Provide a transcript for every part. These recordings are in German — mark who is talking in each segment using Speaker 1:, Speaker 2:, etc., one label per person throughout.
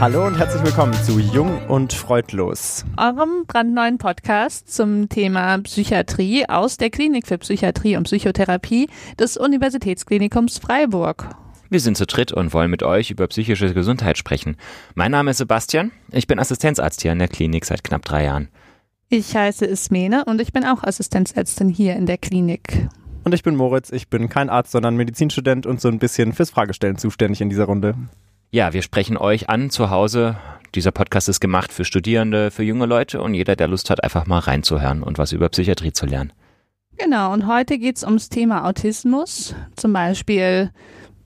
Speaker 1: Hallo und herzlich willkommen zu Jung und Freudlos.
Speaker 2: Eurem brandneuen Podcast zum Thema Psychiatrie aus der Klinik für Psychiatrie und Psychotherapie des Universitätsklinikums Freiburg.
Speaker 3: Wir sind zu dritt und wollen mit euch über psychische Gesundheit sprechen. Mein Name ist Sebastian, ich bin Assistenzarzt hier in der Klinik seit knapp drei Jahren.
Speaker 2: Ich heiße Ismene und ich bin auch Assistenzärztin hier in der Klinik.
Speaker 1: Und ich bin Moritz, ich bin kein Arzt, sondern Medizinstudent und so ein bisschen fürs Fragestellen zuständig in dieser Runde.
Speaker 3: Ja, wir sprechen euch an zu Hause. Dieser Podcast ist gemacht für Studierende, für junge Leute und jeder, der Lust hat, einfach mal reinzuhören und was über Psychiatrie zu lernen.
Speaker 2: Genau, und heute geht es ums Thema Autismus. Zum Beispiel,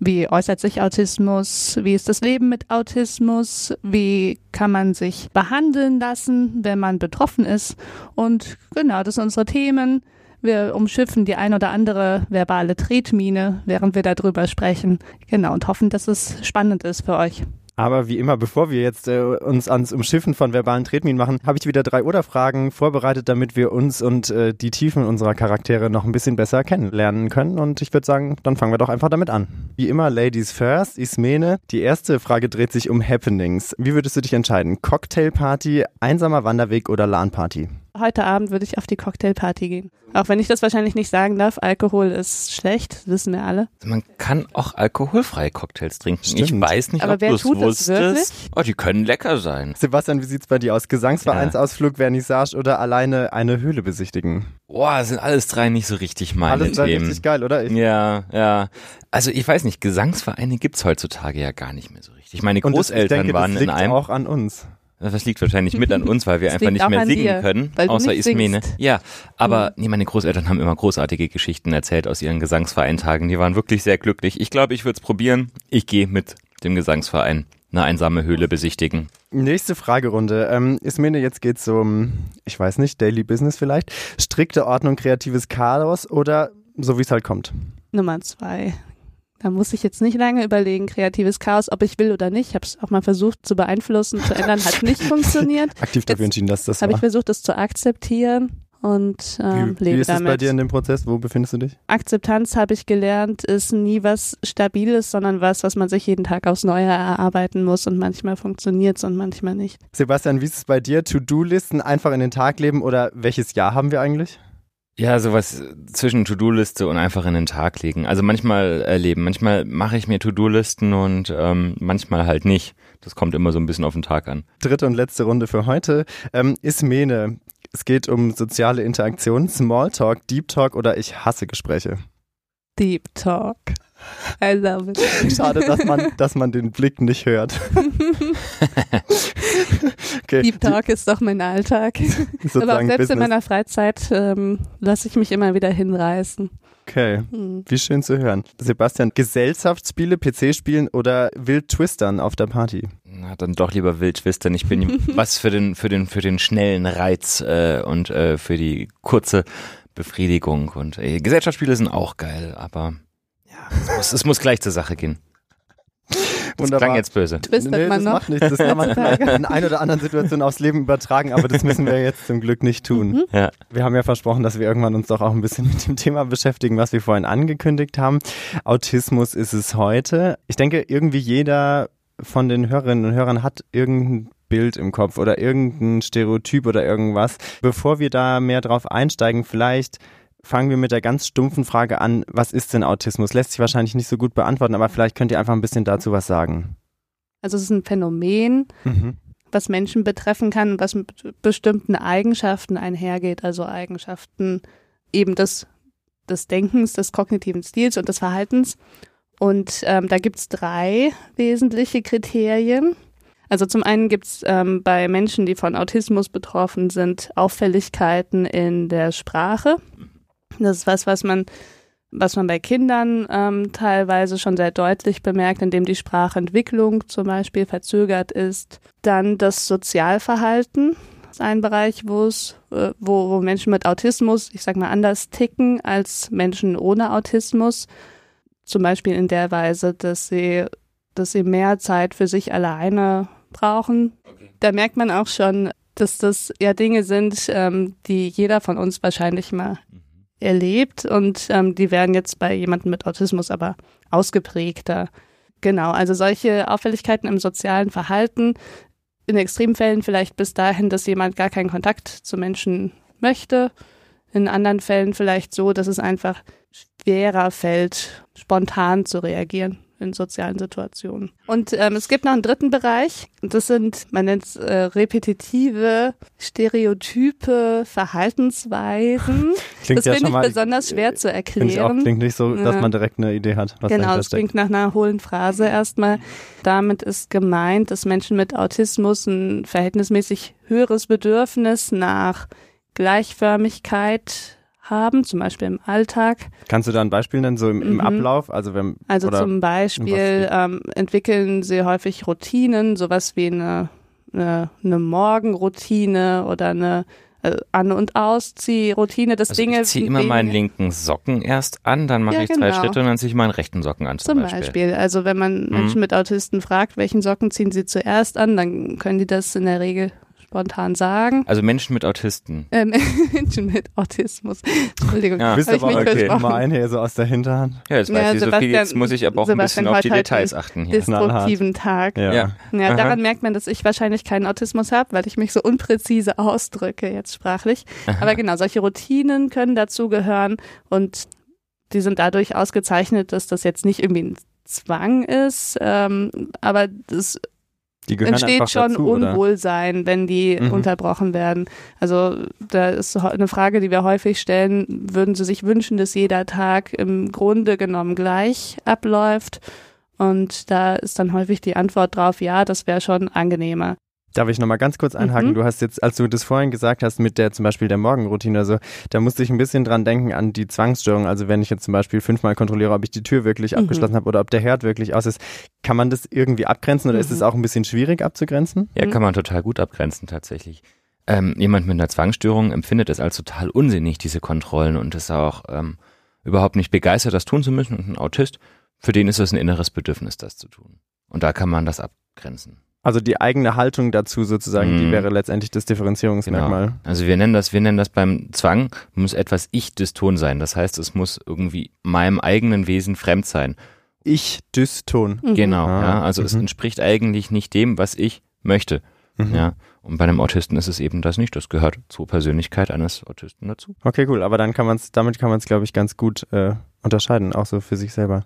Speaker 2: wie äußert sich Autismus? Wie ist das Leben mit Autismus? Wie kann man sich behandeln lassen, wenn man betroffen ist? Und genau, das sind unsere Themen. Wir umschiffen die ein oder andere verbale Tretmine, während wir darüber sprechen. Genau, und hoffen, dass es spannend ist für euch.
Speaker 1: Aber wie immer, bevor wir jetzt äh, uns ans Umschiffen von verbalen Tretminen machen, habe ich wieder drei Oder-Fragen vorbereitet, damit wir uns und äh, die Tiefen unserer Charaktere noch ein bisschen besser kennenlernen können. Und ich würde sagen, dann fangen wir doch einfach damit an. Wie immer, Ladies first, Ismene. Die erste Frage dreht sich um Happenings. Wie würdest du dich entscheiden? Cocktailparty, einsamer Wanderweg oder LAN-Party?
Speaker 2: Heute Abend würde ich auf die Cocktailparty gehen. Auch wenn ich das wahrscheinlich nicht sagen darf, Alkohol ist schlecht, wissen wir alle.
Speaker 3: Man kann auch alkoholfreie Cocktails trinken.
Speaker 1: Stimmt.
Speaker 3: Ich weiß nicht,
Speaker 2: Aber
Speaker 3: ob
Speaker 2: wer
Speaker 3: du es
Speaker 2: tut das
Speaker 3: wusstest.
Speaker 2: wirklich?
Speaker 3: Oh, die können lecker sein.
Speaker 1: Sebastian, wie sieht's bei dir aus? Gesangsvereinsausflug, Vernissage oder alleine eine Höhle besichtigen?
Speaker 3: Boah, sind alles drei nicht so richtig meine
Speaker 1: Alles drei
Speaker 3: Themen.
Speaker 1: richtig geil, oder? Ich,
Speaker 3: Ja, ja. Also ich weiß nicht, Gesangsvereine gibt's heutzutage ja gar nicht mehr so richtig. Meine
Speaker 1: und das,
Speaker 3: Großeltern
Speaker 1: ich denke,
Speaker 3: waren
Speaker 1: das liegt
Speaker 3: in einem.
Speaker 1: auch an uns.
Speaker 3: Das liegt wahrscheinlich mit an uns, weil wir
Speaker 2: Das
Speaker 3: einfach nicht mehr singen
Speaker 2: dir,
Speaker 3: können, außer Ismene. Ja, aber nee, meine Großeltern haben immer großartige Geschichten erzählt aus ihren Gesangsvereintagen. Die waren wirklich sehr glücklich. Ich glaube, ich würde es probieren. Ich gehe mit dem Gesangsverein eine einsame Höhle besichtigen.
Speaker 1: Nächste Fragerunde. Ähm, Ismene, jetzt geht's um, ich weiß nicht, Daily Business vielleicht. Strikte Ordnung, kreatives Chaos oder so wie es halt kommt?
Speaker 2: Nummer zwei. Da muss ich jetzt nicht lange überlegen, kreatives Chaos, ob ich will oder nicht. Ich habe es auch mal versucht zu beeinflussen, zu ändern, hat nicht funktioniert.
Speaker 1: Aktiv dafür
Speaker 2: Jetzt
Speaker 1: entschieden, dass das
Speaker 2: Habe ich versucht, das zu akzeptieren und ähm,
Speaker 1: Wie,
Speaker 2: lebe
Speaker 1: wie ist es
Speaker 2: damit.
Speaker 1: bei dir in dem Prozess? Wo befindest du dich?
Speaker 2: Akzeptanz habe ich gelernt, ist nie was Stabiles, sondern was, was man sich jeden Tag aufs Neue erarbeiten muss und manchmal funktioniert es und manchmal nicht.
Speaker 1: Sebastian, wie ist es bei dir? To-Do-Listen einfach in den Tag leben oder welches Jahr haben wir eigentlich?
Speaker 3: Ja, sowas zwischen To-Do-Liste und einfach in den Tag legen. Also manchmal erleben. Manchmal mache ich mir To-Do-Listen und ähm, manchmal halt nicht. Das kommt immer so ein bisschen auf den Tag an.
Speaker 1: Dritte und letzte Runde für heute. Ähm, Ismene, es geht um soziale Interaktion, Smalltalk, Deep Talk oder ich hasse Gespräche.
Speaker 2: Deep Talk. I love it.
Speaker 1: Schade, dass man, dass man den Blick nicht hört. okay,
Speaker 2: Deep Talk ist doch mein Alltag.
Speaker 1: die-
Speaker 2: Aber auch selbst in
Speaker 1: Business.
Speaker 2: meiner Freizeit ähm, lasse ich mich immer wieder hinreißen.
Speaker 1: Okay,
Speaker 2: Hm.
Speaker 1: wie schön zu hören. Sebastian, Gesellschaftsspiele, PC-Spielen oder wild twistern auf der Party?
Speaker 3: Na, dann doch lieber wild twistern. Ich bin was für den, für den, für den schnellen Reiz äh, und äh, für die kurze Befriedigung. Und äh, Gesellschaftsspiele sind auch geil, aber es muss, es muss gleich zur Sache gehen. Das klang jetzt böse.
Speaker 2: Twistet
Speaker 1: nee,
Speaker 2: man
Speaker 1: das
Speaker 2: noch?
Speaker 1: macht nichts. Das kann man in ein oder anderen Situationen aufs Leben übertragen, aber das müssen wir jetzt zum Glück nicht tun.
Speaker 2: Mhm.
Speaker 3: Ja.
Speaker 1: Wir haben ja versprochen, dass wir irgendwann uns doch auch ein bisschen mit dem Thema beschäftigen, was wir vorhin angekündigt haben. Autismus ist es heute. Ich denke, irgendwie jeder von den Hörerinnen und Hörern hat irgendein Bild im Kopf oder irgendein Stereotyp oder irgendwas. Bevor wir da mehr drauf einsteigen, vielleicht fangen wir mit der ganz stumpfen Frage an, was ist denn Autismus? Lässt sich wahrscheinlich nicht so gut beantworten, aber vielleicht könnt ihr einfach ein bisschen dazu was sagen.
Speaker 2: Also es ist ein Phänomen,
Speaker 1: Mhm.
Speaker 2: was Menschen betreffen kann und was mit bestimmten Eigenschaften einhergeht, also Eigenschaften eben des, des Denkens, des kognitiven Stils und des Verhaltens. Und ähm, da gibt es drei wesentliche Kriterien. Also zum einen gibt es ähm, bei Menschen, die von Autismus betroffen sind, Auffälligkeiten in der Sprache. Das ist was, was man, was man bei Kindern ähm, teilweise schon sehr deutlich bemerkt, indem die Sprachentwicklung zum Beispiel verzögert ist. Dann das Sozialverhalten ist ein Bereich, wo es, äh, wo, wo Menschen mit Autismus, ich sag mal, anders ticken als Menschen ohne Autismus. Zum Beispiel in der Weise, dass sie, dass sie mehr Zeit für sich alleine brauchen. Da merkt man auch schon, dass das ja Dinge sind, ähm, die jeder von uns wahrscheinlich mal erlebt und ähm, die werden jetzt bei jemandem mit Autismus aber ausgeprägter. Genau, also solche Auffälligkeiten im sozialen Verhalten, in Extremfällen vielleicht bis dahin, dass jemand gar keinen Kontakt zu Menschen möchte, in anderen Fällen vielleicht so, dass es einfach schwerer fällt, spontan zu reagieren in sozialen Situationen. Und ähm, es gibt noch einen dritten Bereich. Das sind, man nennt es äh, repetitive, stereotype Verhaltensweisen.
Speaker 1: Klingt
Speaker 2: das
Speaker 1: ja
Speaker 2: finde ich
Speaker 1: mal,
Speaker 2: besonders schwer zu
Speaker 1: Finde ich auch,
Speaker 2: erklären.
Speaker 1: klingt nicht so, dass
Speaker 2: Ja.
Speaker 1: man direkt eine Idee hat, was
Speaker 2: Genau,
Speaker 1: steckt.
Speaker 2: klingt nach einer hohlen Phrase erstmal. Damit ist gemeint, dass Menschen mit Autismus ein verhältnismäßig höheres Bedürfnis nach Gleichförmigkeit haben, zum Beispiel im Alltag.
Speaker 1: Kannst du da ein Beispiel nennen, so im, im
Speaker 2: Mhm.
Speaker 1: Ablauf? Also wenn
Speaker 2: Also
Speaker 1: oder
Speaker 2: zum Beispiel ähm, entwickeln sie häufig Routinen, sowas wie eine, eine, eine Morgenroutine oder eine äh, An- und Ausziehroutine, dass
Speaker 3: Also
Speaker 2: Dinge
Speaker 3: ich ziehe immer meinen linken Socken erst an, dann mache
Speaker 2: Ja,
Speaker 3: ich zwei
Speaker 2: genau.
Speaker 3: Schritte und dann ziehe ich meinen rechten Socken an zum,
Speaker 2: Zum Beispiel. Also wenn man
Speaker 3: Mhm.
Speaker 2: Menschen mit Autisten fragt, welchen Socken ziehen sie zuerst an, dann können die das in der Regel spontan sagen.
Speaker 3: Also Menschen mit Autisten.
Speaker 2: Ähm, Menschen mit Autismus. Entschuldigung,
Speaker 3: Ja.
Speaker 1: Du bist aber okay. Nummer ein hier so aus der Hinterhand.
Speaker 3: Ja, jetzt weiß
Speaker 2: Ja,
Speaker 3: ich so viel, jetzt muss ich aber auch ein
Speaker 2: Sebastian
Speaker 3: bisschen auf die
Speaker 2: heute halt
Speaker 3: Details achten hier.
Speaker 2: Destruktiven Tag.
Speaker 1: Ja.
Speaker 3: Ja.
Speaker 2: Ja, daran merkt man, dass ich wahrscheinlich keinen Autismus habe, weil ich mich so unpräzise ausdrücke jetzt sprachlich. Aber genau, solche Routinen können dazu gehören und die sind dadurch ausgezeichnet, dass das jetzt nicht irgendwie ein Zwang ist, ähm, aber das
Speaker 1: Die gehören
Speaker 2: entsteht schon
Speaker 1: dazu, oder?
Speaker 2: Unwohlsein, wenn die
Speaker 1: Mhm.
Speaker 2: unterbrochen werden. Also da ist eine Frage, die wir häufig stellen, würden Sie sich wünschen, dass jeder Tag im Grunde genommen gleich abläuft? Und da ist dann häufig die Antwort drauf, ja, das wäre schon angenehmer.
Speaker 1: Darf ich nochmal ganz kurz einhaken?
Speaker 2: Mhm.
Speaker 1: Du hast jetzt, als du das vorhin gesagt hast, mit der zum Beispiel der Morgenroutine, also da musste ich ein bisschen dran denken an die Zwangsstörung. Also wenn ich jetzt zum Beispiel fünfmal kontrolliere, ob ich die Tür wirklich
Speaker 2: Mhm.
Speaker 1: abgeschlossen habe oder ob der Herd wirklich aus ist, kann man das irgendwie abgrenzen oder ist
Speaker 2: Mhm.
Speaker 1: es auch ein bisschen schwierig abzugrenzen?
Speaker 3: Ja,
Speaker 2: Mhm.
Speaker 3: kann man total gut abgrenzen tatsächlich. Ähm, jemand mit einer Zwangsstörung empfindet es als total unsinnig, diese Kontrollen und ist auch ähm, überhaupt nicht begeistert, das tun zu müssen. Und ein Autist, für den ist es ein inneres Bedürfnis, das zu tun. Und da kann man das abgrenzen.
Speaker 1: Also die eigene Haltung dazu sozusagen, die
Speaker 3: Mhm.
Speaker 1: wäre letztendlich das Differenzierungsmerkmal.
Speaker 3: Also wir nennen das, wir nennen das beim Zwang, muss etwas Ich-Dyston sein. Das heißt, es muss irgendwie meinem eigenen Wesen fremd sein.
Speaker 1: Ich Dyston.
Speaker 2: Mhm.
Speaker 3: Genau,
Speaker 1: Ah,
Speaker 3: ja. Also es
Speaker 1: mhm.
Speaker 3: entspricht eigentlich nicht dem, was ich möchte.
Speaker 1: Mhm.
Speaker 3: Ja. Und bei einem Autisten ist es eben das nicht. Das gehört zur Persönlichkeit eines Autisten dazu.
Speaker 1: Okay, cool. Aber dann kann man es, damit kann man es, glaube ich, ganz gut äh, unterscheiden, auch so für sich selber.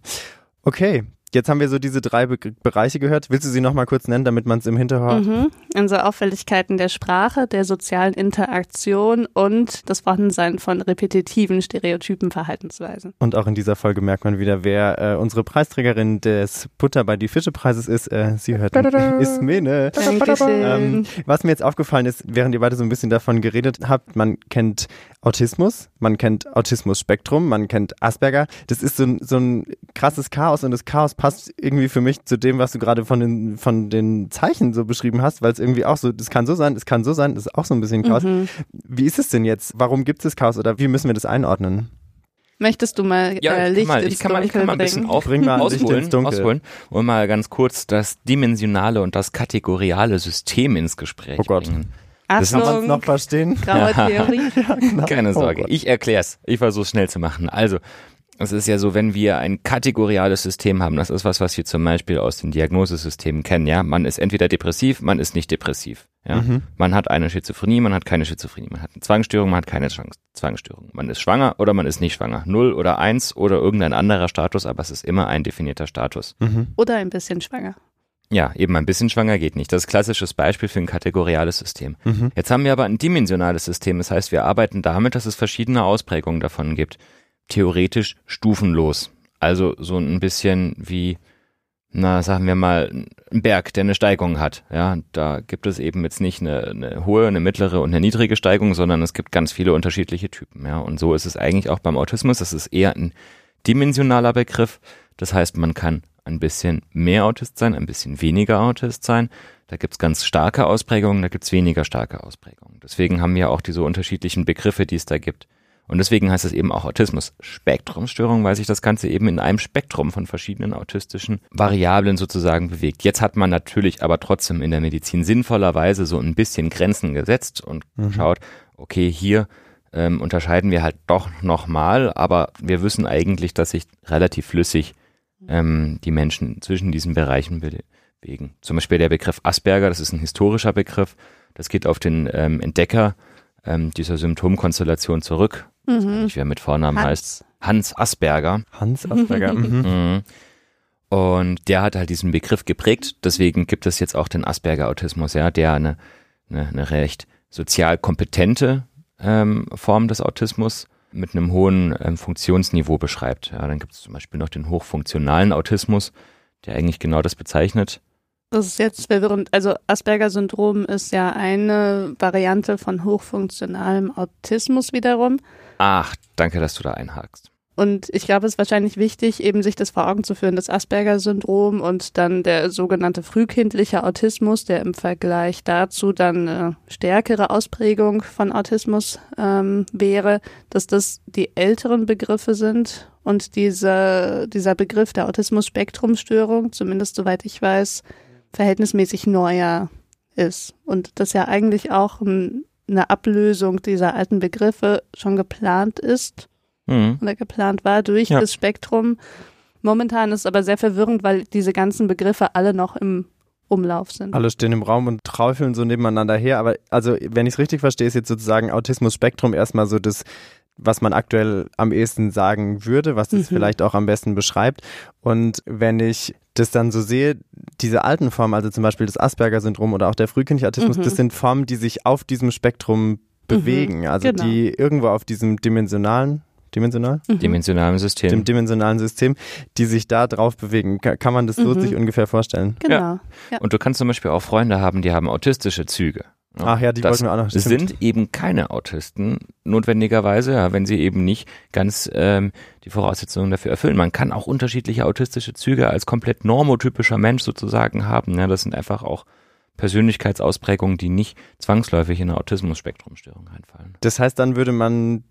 Speaker 1: Okay, jetzt haben wir so diese drei Be Bereiche gehört. Willst du sie nochmal kurz nennen, damit man es im Hinterhalt
Speaker 2: Mhm. Also Auffälligkeiten der Sprache, der sozialen Interaktion und das Vorhandensein von repetitiven, stereotypen Verhaltensweisen.
Speaker 1: Und auch in dieser Folge merkt man wieder, wer äh, unsere Preisträgerin des Butter bei die Fische Preises ist. Äh, sie hört ist Mene. Ähm, was mir jetzt aufgefallen ist, während ihr beide so ein bisschen davon geredet habt, man kennt Autismus, man kennt Autismus-Spektrum, man kennt Asperger. Das ist so ein, so ein krasses Chaos und das Chaos passt irgendwie für mich zu dem, was du gerade von den, von den Zeichen so beschrieben hast, weil es irgendwie auch so, das kann so sein, es kann so sein, das ist auch so ein bisschen Chaos.
Speaker 2: Mhm.
Speaker 1: Wie ist es denn jetzt? Warum gibt es Chaos oder wie müssen wir das einordnen?
Speaker 2: Möchtest du mal
Speaker 3: Ja,
Speaker 2: äh,
Speaker 3: ich
Speaker 2: Licht
Speaker 3: mal,
Speaker 2: ins
Speaker 3: ich kann mal, ich kann mal ein
Speaker 2: Dunkel
Speaker 3: bisschen
Speaker 2: bringen?
Speaker 3: auf,
Speaker 1: Bring mal Licht
Speaker 3: ausholen,
Speaker 1: ins Dunkel.
Speaker 3: ausholen und mal ganz kurz das dimensionale und das kategoriale System ins Gespräch
Speaker 1: Oh Gott.
Speaker 3: bringen.
Speaker 1: Das kann man es
Speaker 2: Achtung,
Speaker 1: noch verstehen?
Speaker 2: graue Theorie.
Speaker 3: Keine
Speaker 1: Oh
Speaker 3: Sorge,
Speaker 1: Gott.
Speaker 3: ich erklär's. Ich versuche es schnell zu machen. Also, es ist ja so, wenn wir ein kategoriales System haben, das ist was, was wir zum Beispiel aus den Diagnosesystemen kennen, ja. Man ist entweder depressiv, man ist nicht depressiv. Ja.
Speaker 1: Mhm.
Speaker 3: Man hat eine Schizophrenie, man hat keine Schizophrenie, man hat eine Zwangsstörung, man hat keine Zwang- Zwangsstörung. Man ist schwanger oder man ist nicht schwanger. Null oder eins oder irgendein anderer Status, aber es ist immer ein definierter Status.
Speaker 1: Mhm.
Speaker 2: Oder ein bisschen schwanger.
Speaker 3: Ja, eben ein bisschen schwanger geht nicht. Das ist ein klassisches Beispiel für ein kategoriales System.
Speaker 1: Mhm.
Speaker 3: Jetzt haben wir aber ein dimensionales System. Das heißt, wir arbeiten damit, dass es verschiedene Ausprägungen davon gibt. Theoretisch stufenlos. Also so ein bisschen wie, na, sagen wir mal, ein Berg, der eine Steigung hat. Ja, da gibt es eben jetzt nicht eine, eine hohe, eine mittlere und eine niedrige Steigung, sondern es gibt ganz viele unterschiedliche Typen. Ja, und so ist es eigentlich auch beim Autismus. Das ist eher ein dimensionaler Begriff. Das heißt, man kann ein bisschen mehr Autist sein, ein bisschen weniger Autist sein. Da gibt's ganz starke Ausprägungen, da gibt's weniger starke Ausprägungen. Deswegen haben wir auch diese unterschiedlichen Begriffe, die es da gibt. Und deswegen heißt es eben auch Autismus-Spektrumstörung, weil sich das Ganze eben in einem Spektrum von verschiedenen autistischen Variablen sozusagen bewegt. Jetzt hat man natürlich aber trotzdem in der Medizin sinnvollerweise so ein bisschen Grenzen gesetzt und
Speaker 1: Mhm.
Speaker 3: schaut, okay, hier ähm, unterscheiden wir halt doch nochmal, aber wir wissen eigentlich, dass sich relativ flüssig ähm, die Menschen zwischen diesen Bereichen bewegen. Zum Beispiel der Begriff Asperger, das ist ein historischer Begriff, das geht auf den ähm, Entdecker ähm, dieser Symptomkonstellation zurück. Ich
Speaker 2: Mhm.
Speaker 3: nicht, wer mit Vornamen
Speaker 2: Hans.
Speaker 3: heißt. Hans Asperger.
Speaker 1: Hans Asperger. mhm.
Speaker 3: Mhm. Und der hat halt diesen Begriff geprägt. Deswegen gibt es jetzt auch den Asperger-Autismus, ja, der eine, eine, eine recht sozial kompetente ähm, Form des Autismus mit einem hohen ähm, Funktionsniveau beschreibt. Ja, dann gibt es zum Beispiel noch den hochfunktionalen Autismus, der eigentlich genau das bezeichnet.
Speaker 2: Das ist jetzt verwirrend. Also Asperger-Syndrom ist ja eine Variante von hochfunktionalem Autismus wiederum.
Speaker 3: Ach, danke, dass du da einhakst.
Speaker 2: Und ich glaube, es ist wahrscheinlich wichtig, eben sich das vor Augen zu führen, das Asperger-Syndrom und dann der sogenannte frühkindliche Autismus, der im Vergleich dazu dann eine stärkere Ausprägung von Autismus ähm, wäre, dass das die älteren Begriffe sind und dieser, dieser Begriff der Autismus-Spektrum-Störung, zumindest soweit ich weiß, verhältnismäßig neuer ist. Und das ja eigentlich auch ein, eine Ablösung dieser alten Begriffe schon geplant ist
Speaker 3: Mhm.
Speaker 2: oder geplant war durch
Speaker 3: Ja.
Speaker 2: das Spektrum. Momentan ist es aber sehr verwirrend, weil diese ganzen Begriffe alle noch im Umlauf sind.
Speaker 1: Alle stehen im Raum und träufeln so nebeneinander her. Aber also, wenn ich es richtig verstehe, ist jetzt sozusagen Autismus-Spektrum erstmal so das, was man aktuell am ehesten sagen würde, was das
Speaker 2: Mhm.
Speaker 1: vielleicht auch am besten beschreibt. Und wenn ich das dann so sehe, diese alten Formen, also zum Beispiel das Asperger-Syndrom oder auch der frühkindliche Autismus,
Speaker 2: Mhm.
Speaker 1: das sind Formen, die sich auf diesem Spektrum bewegen. Also
Speaker 2: genau.
Speaker 1: die irgendwo auf diesem dimensionalen, dimensional?
Speaker 2: Mhm.
Speaker 3: Dimensionalen System.
Speaker 1: Dem dimensionalen System, die sich da drauf bewegen. Ka- Kann man das so
Speaker 2: Mhm.
Speaker 1: sich ungefähr vorstellen?
Speaker 2: Genau. Ja.
Speaker 3: Und du kannst zum Beispiel auch Freunde haben, die haben autistische Züge.
Speaker 1: Ach ja, die
Speaker 3: das
Speaker 1: wollten wir auch noch.
Speaker 3: Es
Speaker 1: stimmt.
Speaker 3: sind eben keine Autisten, notwendigerweise, ja, wenn sie eben nicht ganz ähm, die Voraussetzungen dafür erfüllen. Man kann auch unterschiedliche autistische Züge als komplett normotypischer Mensch sozusagen haben. Ja, das sind einfach auch Persönlichkeitsausprägungen, die nicht zwangsläufig in eine Autismus-Spektrumstörung einfallen.
Speaker 1: Das heißt, dann würde man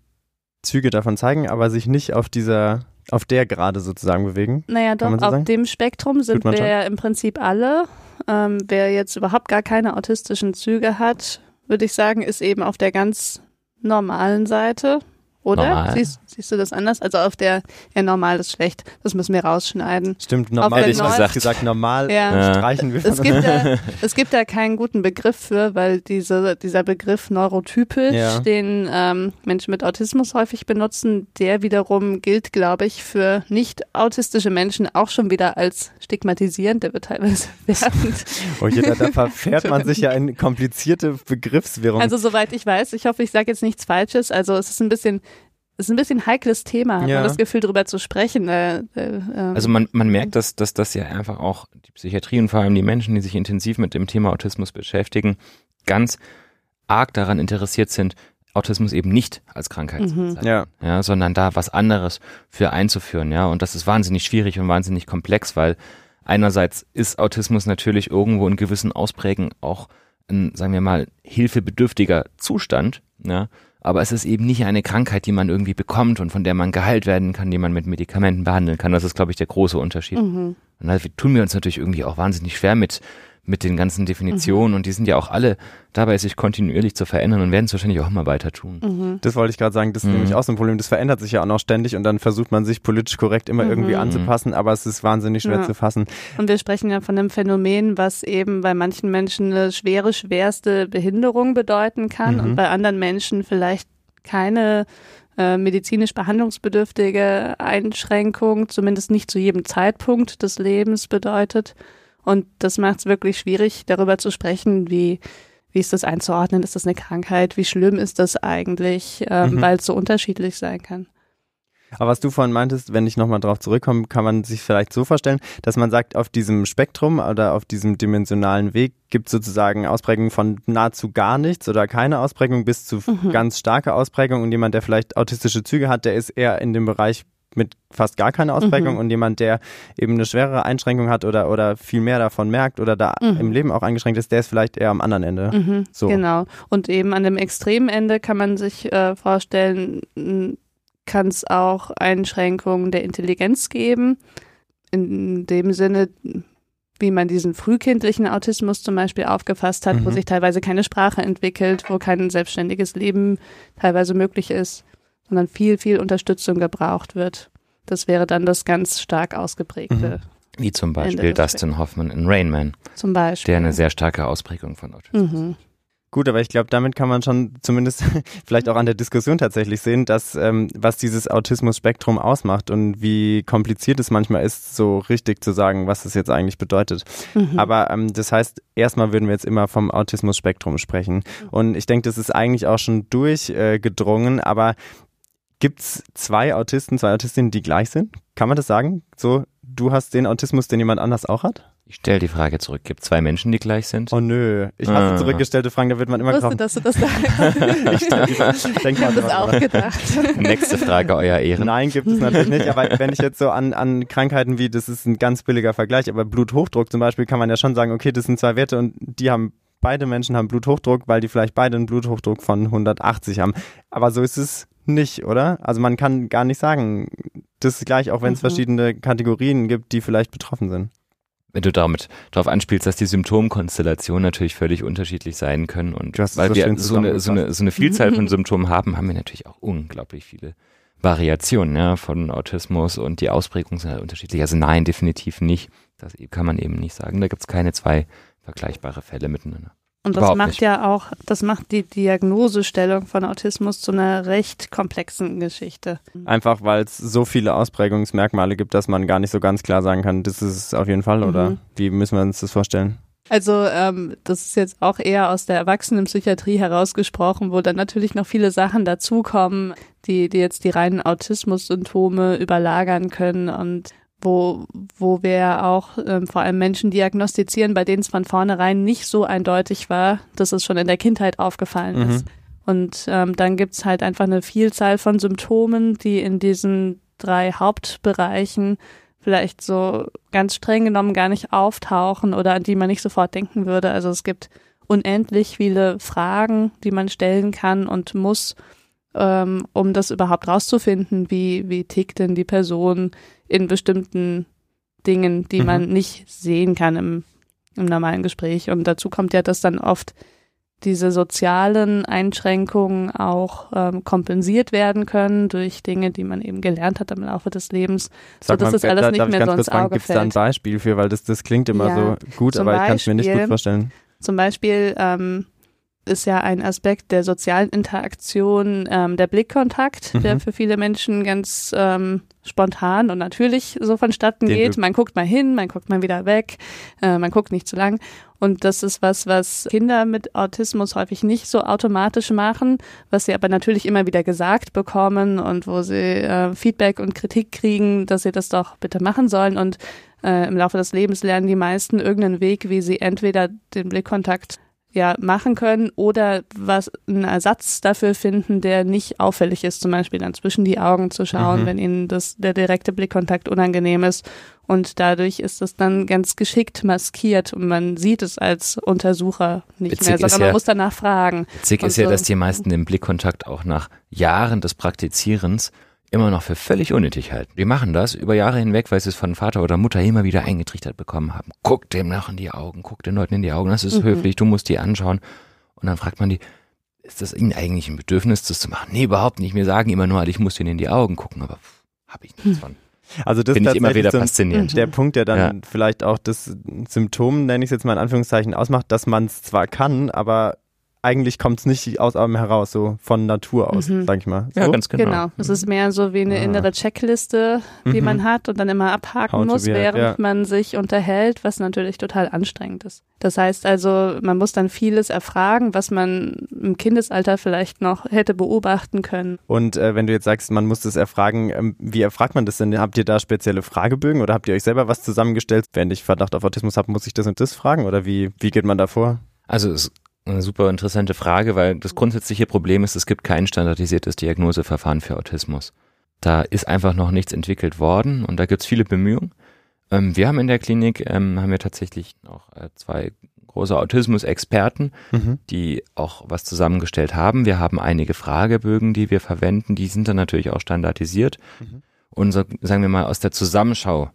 Speaker 1: Züge davon zeigen, aber sich nicht auf dieser, auf der Gerade sozusagen bewegen.
Speaker 2: Naja, doch,
Speaker 1: so
Speaker 2: auf
Speaker 1: sagen?
Speaker 2: dem Spektrum sind wir ja im Prinzip alle. Ähm, wer jetzt überhaupt gar keine autistischen Züge hat, würde ich sagen, ist eben auf der ganz normalen Seite. Oder? Siehst, siehst du das anders? Also auf der, ja, normal ist schlecht. Das müssen wir rausschneiden.
Speaker 1: Stimmt, normal. Hätte ich gesagt, gesagt, normal
Speaker 2: Ja.
Speaker 1: Streichen wir.
Speaker 2: Es
Speaker 1: von-
Speaker 2: gibt, da, es gibt da keinen guten Begriff für, weil diese, dieser Begriff neurotypisch,
Speaker 1: Ja.
Speaker 2: den ähm, Menschen mit Autismus häufig benutzen, der wiederum gilt, glaube ich, für nicht autistische Menschen auch schon wieder als stigmatisierend. Der wird teilweise wertend.
Speaker 1: oh, jeder, da verfährt man sich ja in komplizierte Begriffswirrung.
Speaker 2: Also soweit ich weiß, ich hoffe, ich sage jetzt nichts Falsches. Also es ist ein bisschen, es ist ein bisschen heikles Thema, hat
Speaker 1: Ja.
Speaker 2: man das Gefühl, darüber zu sprechen. Äh, äh, ähm,
Speaker 3: Also man, man merkt, dass, dass das ja einfach auch die Psychiatrie und vor allem die Menschen, die sich intensiv mit dem Thema Autismus beschäftigen, ganz arg daran interessiert sind, Autismus eben nicht als Krankheit zu
Speaker 2: Mhm.
Speaker 3: bezeichnen,
Speaker 1: ja.
Speaker 3: ja, sondern da was anderes für einzuführen, ja. Und das ist wahnsinnig schwierig und wahnsinnig komplex, weil einerseits ist Autismus natürlich irgendwo in gewissen Ausprägen auch ein, sagen wir mal, hilfebedürftiger Zustand, ja. Aber es ist eben nicht eine Krankheit, die man irgendwie bekommt und von der man geheilt werden kann, die man mit Medikamenten behandeln kann. Das ist, glaube ich, der große Unterschied.
Speaker 2: mhm.
Speaker 3: Und da tun wir uns natürlich irgendwie auch wahnsinnig schwer mit, mit den ganzen Definitionen und die sind ja auch alle dabei, sich kontinuierlich zu verändern und werden es wahrscheinlich auch immer weiter tun.
Speaker 2: Mhm.
Speaker 1: Das wollte ich gerade sagen, das ist
Speaker 3: Mhm.
Speaker 1: nämlich auch so ein Problem. Das verändert sich ja auch noch ständig und dann versucht man sich politisch korrekt immer irgendwie
Speaker 2: Mhm.
Speaker 1: anzupassen, aber es ist wahnsinnig schwer
Speaker 2: Ja.
Speaker 1: zu fassen.
Speaker 2: Und wir sprechen ja von einem Phänomen, was eben bei manchen Menschen eine schwere, schwerste Behinderung bedeuten kann
Speaker 1: Mhm.
Speaker 2: und bei anderen Menschen vielleicht keine äh, medizinisch behandlungsbedürftige Einschränkung, zumindest nicht zu jedem Zeitpunkt des Lebens bedeutet. Und das macht es wirklich schwierig, darüber zu sprechen, wie, wie ist das einzuordnen? Ist das eine Krankheit? Wie schlimm ist das eigentlich? Ähm,
Speaker 1: Mhm.
Speaker 2: Weil es so unterschiedlich sein kann.
Speaker 1: Aber was du vorhin meintest, wenn ich nochmal drauf zurückkomme, kann man sich vielleicht so vorstellen, dass man sagt, auf diesem Spektrum oder auf diesem dimensionalen Weg gibt es sozusagen Ausprägungen von nahezu gar nichts oder keine Ausprägung bis zu
Speaker 2: Mhm.
Speaker 1: ganz starke Ausprägung und jemand, der vielleicht autistische Züge hat, der ist eher in dem Bereich mit fast gar keine Ausprägung
Speaker 2: Mhm.
Speaker 1: und jemand, der eben eine schwerere Einschränkung hat oder, oder viel mehr davon merkt oder da
Speaker 2: Mhm.
Speaker 1: im Leben auch eingeschränkt ist, der ist vielleicht eher am anderen Ende.
Speaker 2: Mhm,
Speaker 1: So.
Speaker 2: Genau. Und eben an dem extremen Ende kann man sich äh, vorstellen, kann es auch Einschränkungen der Intelligenz geben. In dem Sinne, wie man diesen frühkindlichen Autismus zum Beispiel aufgefasst hat, wo
Speaker 1: Mhm.
Speaker 2: sich teilweise keine Sprache entwickelt, wo kein selbstständiges Leben teilweise möglich ist, sondern viel, viel Unterstützung gebraucht wird. Das wäre dann das ganz stark ausgeprägte.
Speaker 3: Wie zum Beispiel Dustin Hoffman in Rain Man,
Speaker 2: Zum Beispiel.
Speaker 3: der eine sehr starke Ausprägung von Autismus
Speaker 2: mhm.
Speaker 1: Gut, aber ich glaube, damit kann man schon zumindest vielleicht auch an der Diskussion tatsächlich sehen, dass ähm, was dieses Autismus-Spektrum ausmacht und wie kompliziert es manchmal ist, so richtig zu sagen, was es jetzt eigentlich bedeutet.
Speaker 2: Mhm.
Speaker 1: Aber ähm, das heißt, erstmal würden wir jetzt immer vom Autismus-Spektrum sprechen. Und ich denke, das ist eigentlich auch schon durchgedrungen, aber gibt es zwei Autisten, zwei Autistinnen, die gleich sind? Kann man das sagen? So, du hast den Autismus, den jemand anders auch hat?
Speaker 3: Ich stelle die Frage zurück. Gibt es zwei Menschen, die gleich sind?
Speaker 1: Oh nö, ich hasse
Speaker 3: Ah.
Speaker 1: zurückgestellte Fragen, da wird man immer
Speaker 2: Ich wusste, dass du das sagst.
Speaker 1: Ich
Speaker 2: Ich habe
Speaker 1: mal
Speaker 2: das auch gedacht.
Speaker 3: Nächste Frage, euer Ehren.
Speaker 1: Nein, gibt es natürlich nicht. Aber wenn ich jetzt so an, an Krankheiten wie, das ist ein ganz billiger Vergleich, aber Bluthochdruck zum Beispiel kann man ja schon sagen, okay, das sind zwei Werte und die haben, beide Menschen haben Bluthochdruck, weil die vielleicht beide einen Bluthochdruck von 180 haben. Aber so ist es nicht, oder? Also man kann gar nicht sagen, das ist gleich, auch wenn es
Speaker 2: Mhm.
Speaker 1: verschiedene Kategorien gibt, die vielleicht betroffen sind.
Speaker 3: Wenn du damit darauf anspielst, dass die Symptomkonstellationen natürlich völlig unterschiedlich sein können und weil
Speaker 1: so
Speaker 3: wir so eine, so, eine, so eine Vielzahl von Symptomen haben, haben wir natürlich auch unglaublich viele Variationen ja, von Autismus und die Ausprägungen sind halt unterschiedlich. Also nein, definitiv nicht. Das kann man eben nicht sagen. Da gibt es keine zwei vergleichbare Fälle miteinander.
Speaker 2: Und das
Speaker 3: Überhaupt
Speaker 2: macht
Speaker 3: nicht.
Speaker 2: ja auch, das macht die Diagnosestellung von Autismus zu einer recht komplexen Geschichte.
Speaker 1: Einfach weil es so viele Ausprägungsmerkmale gibt, dass man gar nicht so ganz klar sagen kann, das ist es auf jeden Fall, oder
Speaker 2: Mhm.
Speaker 1: wie müssen wir uns das vorstellen?
Speaker 2: Also ähm, das ist jetzt auch eher aus der Erwachsenenpsychiatrie herausgesprochen, wo dann natürlich noch viele Sachen dazukommen, die, die jetzt die reinen Autismus-Symptome überlagern können und wo, wo wir auch ähm, vor allem Menschen diagnostizieren, bei denen es von vornherein nicht so eindeutig war, dass es schon in der Kindheit aufgefallen
Speaker 1: Mhm.
Speaker 2: ist. Und ähm, dann gibt's halt einfach eine Vielzahl von Symptomen, die in diesen drei Hauptbereichen vielleicht so ganz streng genommen gar nicht auftauchen oder an die man nicht sofort denken würde. Also es gibt unendlich viele Fragen, die man stellen kann und muss, ähm, um das überhaupt rauszufinden, wie, wie tickt denn die Person in bestimmten Dingen, die
Speaker 1: Mhm.
Speaker 2: man nicht sehen kann im, im normalen Gespräch. Und dazu kommt ja, dass dann oft diese sozialen Einschränkungen auch ähm, kompensiert werden können durch Dinge, die man eben gelernt hat im Laufe des Lebens. So, dass das alles
Speaker 1: da-
Speaker 2: nicht mehr
Speaker 1: ganz
Speaker 2: so
Speaker 1: kurz
Speaker 2: ins Auge
Speaker 1: Gibt es da ein. Beispiel für, weil das, das klingt immer
Speaker 2: Ja,
Speaker 1: so gut, aber ich kann es mir nicht gut
Speaker 2: Beispiel-
Speaker 1: vorstellen.
Speaker 2: Zum Beispiel ähm, ist ja ein Aspekt der sozialen Interaktion ähm, der Blickkontakt,
Speaker 1: Mhm.
Speaker 2: der für viele Menschen ganz ähm, spontan und natürlich so vonstatten
Speaker 1: Den
Speaker 2: geht. Man guckt mal hin, man guckt mal wieder weg, äh, man guckt nicht zu lang. Und das ist was, was Kinder mit Autismus häufig nicht so automatisch machen, was sie aber natürlich immer wieder gesagt bekommen und wo sie äh, Feedback und Kritik kriegen, dass sie das doch bitte machen sollen. Und äh, im Laufe des Lebens lernen die meisten irgendeinen Weg, wie sie entweder den Blickkontakt ja machen können oder was einen Ersatz dafür finden, der nicht auffällig ist, zum Beispiel dann zwischen die Augen zu schauen,
Speaker 1: Mhm.
Speaker 2: wenn ihnen das der direkte Blickkontakt unangenehm ist und dadurch ist es dann ganz geschickt maskiert und man sieht es als Untersucher nicht
Speaker 3: Witzig
Speaker 2: mehr, sondern man
Speaker 3: ja-
Speaker 2: muss danach fragen.
Speaker 3: Witzig ist ja,
Speaker 2: so-
Speaker 3: dass die meisten den Blickkontakt auch nach Jahren des Praktizierens immer noch für völlig unnötig halten. Die machen das über Jahre hinweg, weil sie es von Vater oder Mutter immer wieder eingetrichtert bekommen haben. Guck dem nach in die Augen, guck den Leuten in die Augen, das ist
Speaker 2: Mhm.
Speaker 3: höflich, du musst die anschauen. Und dann fragt man die, ist das ihnen eigentlich ein Bedürfnis, das zu machen? Nee, überhaupt nicht. Mir sagen immer nur, ich muss ihnen in die Augen gucken, aber pff, hab ich nichts von.
Speaker 1: Also das
Speaker 3: Finde
Speaker 1: ist
Speaker 3: ich immer wieder
Speaker 1: so
Speaker 3: faszinierend.
Speaker 1: der Punkt, der dann
Speaker 3: Ja.
Speaker 1: vielleicht auch das Symptom, nenne ich es jetzt mal in Anführungszeichen, ausmacht, dass man es zwar kann, aber eigentlich kommt es nicht aus einem heraus, so von Natur aus,
Speaker 2: Mhm.
Speaker 1: sag ich mal. So?
Speaker 3: Ja, ganz genau.
Speaker 2: Genau. Es ist mehr so wie eine
Speaker 1: Ah.
Speaker 2: innere Checkliste, die
Speaker 1: Mhm.
Speaker 2: man hat und dann immer abhaken
Speaker 1: How
Speaker 2: muss,
Speaker 1: be,
Speaker 2: während
Speaker 1: ja.
Speaker 2: man sich unterhält, was natürlich total anstrengend ist. Das heißt also, man muss dann vieles erfragen, was man im Kindesalter vielleicht noch hätte beobachten können.
Speaker 1: Und äh, wenn du jetzt sagst, man muss das erfragen, ähm, wie erfragt man das denn? Habt ihr da spezielle Fragebögen oder habt ihr euch selber was zusammengestellt? Wenn ich Verdacht auf Autismus habe, muss ich das und das fragen oder wie, wie geht man da vor?
Speaker 3: Also es ist eine super interessante Frage, weil das grundsätzliche Problem ist, es gibt kein standardisiertes Diagnoseverfahren für Autismus. Da ist einfach noch nichts entwickelt worden und da gibt es viele Bemühungen. Ähm, wir haben in der Klinik, ähm, haben wir tatsächlich auch äh, zwei große Autismus-Experten,
Speaker 1: Mhm.
Speaker 3: die auch was zusammengestellt haben. Wir haben einige Fragebögen, die wir verwenden, die sind dann natürlich auch standardisiert.
Speaker 1: Mhm.
Speaker 3: Und so, sagen wir mal, aus der Zusammenschau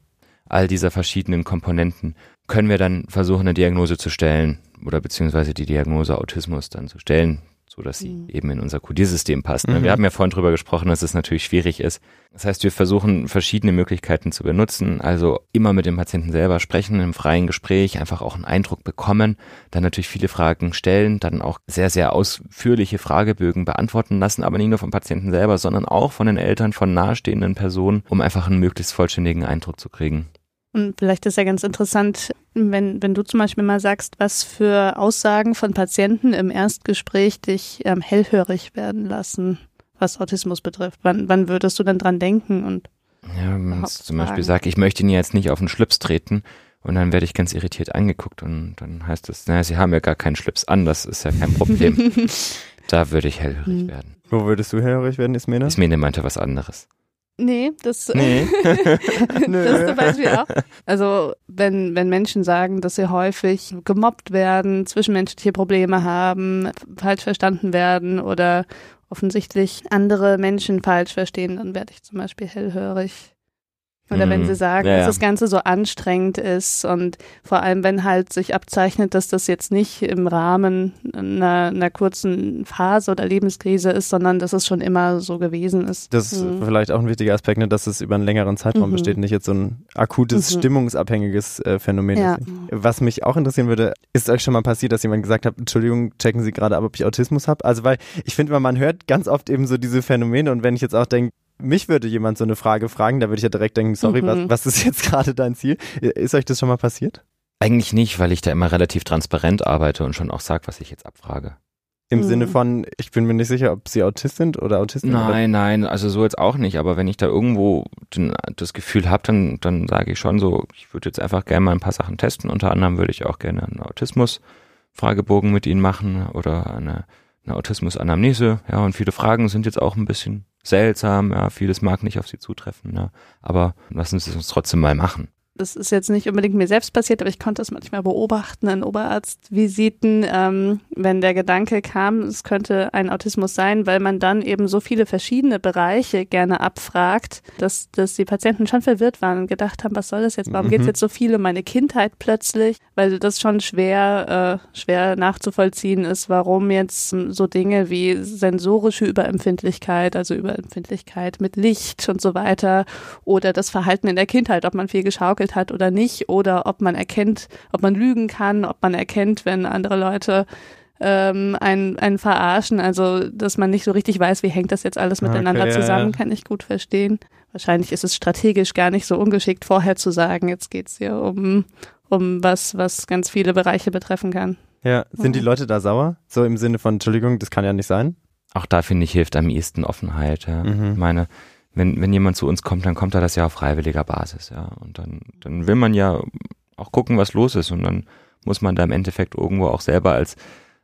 Speaker 3: all dieser verschiedenen Komponenten können wir dann versuchen, eine Diagnose zu stellen oder beziehungsweise die Diagnose Autismus dann zu stellen, so dass sie
Speaker 2: Mhm.
Speaker 3: eben in unser Codiersystem passt. Ne?
Speaker 1: Mhm.
Speaker 3: Wir haben ja vorhin drüber gesprochen, dass es natürlich schwierig ist. Das heißt, wir versuchen verschiedene Möglichkeiten zu benutzen. Also immer mit dem Patienten selber sprechen, im freien Gespräch, einfach auch einen Eindruck bekommen, dann natürlich viele Fragen stellen, dann auch sehr, sehr ausführliche Fragebögen beantworten lassen, aber nicht nur vom Patienten selber, sondern auch von den Eltern, von nahestehenden Personen, um einfach einen möglichst vollständigen Eindruck zu kriegen.
Speaker 2: Und vielleicht ist ja ganz interessant, wenn, wenn du zum Beispiel mal sagst, was für Aussagen von Patienten im Erstgespräch dich ähm, hellhörig werden lassen, was Autismus betrifft. Wann, wann würdest du dann dran denken? Und
Speaker 3: Ja, wenn man zum Beispiel sagt, ich möchte Ihnen jetzt nicht auf den Schlips treten und dann werde ich ganz irritiert angeguckt und dann heißt es, naja, Sie haben ja gar keinen Schlips an, das ist ja kein Problem. da würde ich hellhörig
Speaker 2: Hm.
Speaker 3: werden.
Speaker 1: Wo würdest du hellhörig werden, Ismene?
Speaker 3: Ismene meinte was anderes.
Speaker 2: Nee, das,
Speaker 3: Nee.
Speaker 2: das zum Beispiel auch. Also wenn, wenn Menschen sagen, dass sie häufig gemobbt werden, zwischenmenschliche Probleme haben, falsch verstanden werden oder offensichtlich andere Menschen falsch verstehen, dann werde ich zum Beispiel hellhörig. Oder wenn
Speaker 3: Mhm.
Speaker 2: sie sagen,
Speaker 3: Ja,
Speaker 2: dass das Ganze so anstrengend ist und vor allem, wenn halt sich abzeichnet, dass das jetzt nicht im Rahmen einer, einer kurzen Phase oder Lebenskrise ist, sondern dass es schon immer so gewesen ist.
Speaker 1: Das ist
Speaker 2: Mhm.
Speaker 1: vielleicht auch ein wichtiger Aspekt, ne, dass es über einen längeren Zeitraum
Speaker 2: Mhm.
Speaker 1: besteht, nicht jetzt so ein akutes,
Speaker 2: Mhm.
Speaker 1: stimmungsabhängiges äh, Phänomen
Speaker 2: Ja.
Speaker 1: ist. Was mich auch interessieren würde, ist euch schon mal passiert, dass jemand gesagt hat, Entschuldigung, checken Sie gerade ab, ob ich Autismus habe? Also weil ich finde, man hört ganz oft eben so diese Phänomene und wenn ich jetzt auch denke, mich würde jemand so eine Frage fragen, da würde ich ja direkt denken, sorry,
Speaker 2: Mhm.
Speaker 1: was, was ist jetzt gerade dein Ziel? Ist euch das schon mal passiert?
Speaker 3: Eigentlich nicht, weil ich da immer relativ transparent arbeite und schon auch sage, was ich jetzt abfrage.
Speaker 1: Im
Speaker 2: Mhm.
Speaker 1: Sinne von, ich bin mir nicht sicher, ob Sie Autist sind oder Autistin?
Speaker 3: Nein, nein, also so jetzt auch nicht. Aber wenn ich da irgendwo den, das Gefühl habe, dann, dann sage ich schon so, ich würde jetzt einfach gerne mal ein paar Sachen testen. Unter anderem würde ich auch gerne einen Autismus-Fragebogen mit Ihnen machen oder eine, eine Autismus-Anamnese. Ja, und viele Fragen sind jetzt auch ein bisschen seltsam. Ja, vieles mag nicht auf Sie zutreffen. Ja, aber lassen Sie es uns trotzdem mal machen.
Speaker 2: Das ist jetzt nicht unbedingt mir selbst passiert, aber ich konnte es manchmal beobachten in Oberarztvisiten, ähm, wenn der Gedanke kam, es könnte ein Autismus sein, weil man dann eben so viele verschiedene Bereiche gerne abfragt, dass, dass die Patienten schon verwirrt waren und gedacht haben, was soll das jetzt? Warum
Speaker 1: Mhm.
Speaker 2: geht es jetzt so viel um meine Kindheit plötzlich? Weil das schon schwer, äh, schwer nachzuvollziehen ist, warum jetzt ähm, so Dinge wie sensorische Überempfindlichkeit, also Überempfindlichkeit mit Licht und so weiter oder das Verhalten in der Kindheit, ob man viel geschaukelt hat oder nicht, oder ob man erkennt, ob man lügen kann, ob man erkennt, wenn andere Leute ähm, einen, einen verarschen, also dass man nicht so richtig weiß, wie hängt das jetzt alles
Speaker 1: Okay,
Speaker 2: miteinander
Speaker 1: ja,
Speaker 2: zusammen,
Speaker 1: ja.
Speaker 2: kann ich gut verstehen. Wahrscheinlich ist es strategisch gar nicht so ungeschickt, vorher zu sagen, jetzt geht's hier um, um was, was ganz viele Bereiche betreffen kann.
Speaker 1: Ja, sind die. Leute da sauer? So im Sinne von, Entschuldigung, das kann ja nicht sein?
Speaker 3: Auch da finde ich hilft am ehesten Offenheit. Ja.
Speaker 1: Mhm.
Speaker 3: Ich meine, wenn, wenn jemand zu uns kommt, dann kommt er das ja auf freiwilliger Basis, ja. Und dann, dann will man ja auch gucken, was los ist. Und dann muss man da im Endeffekt irgendwo auch selber als,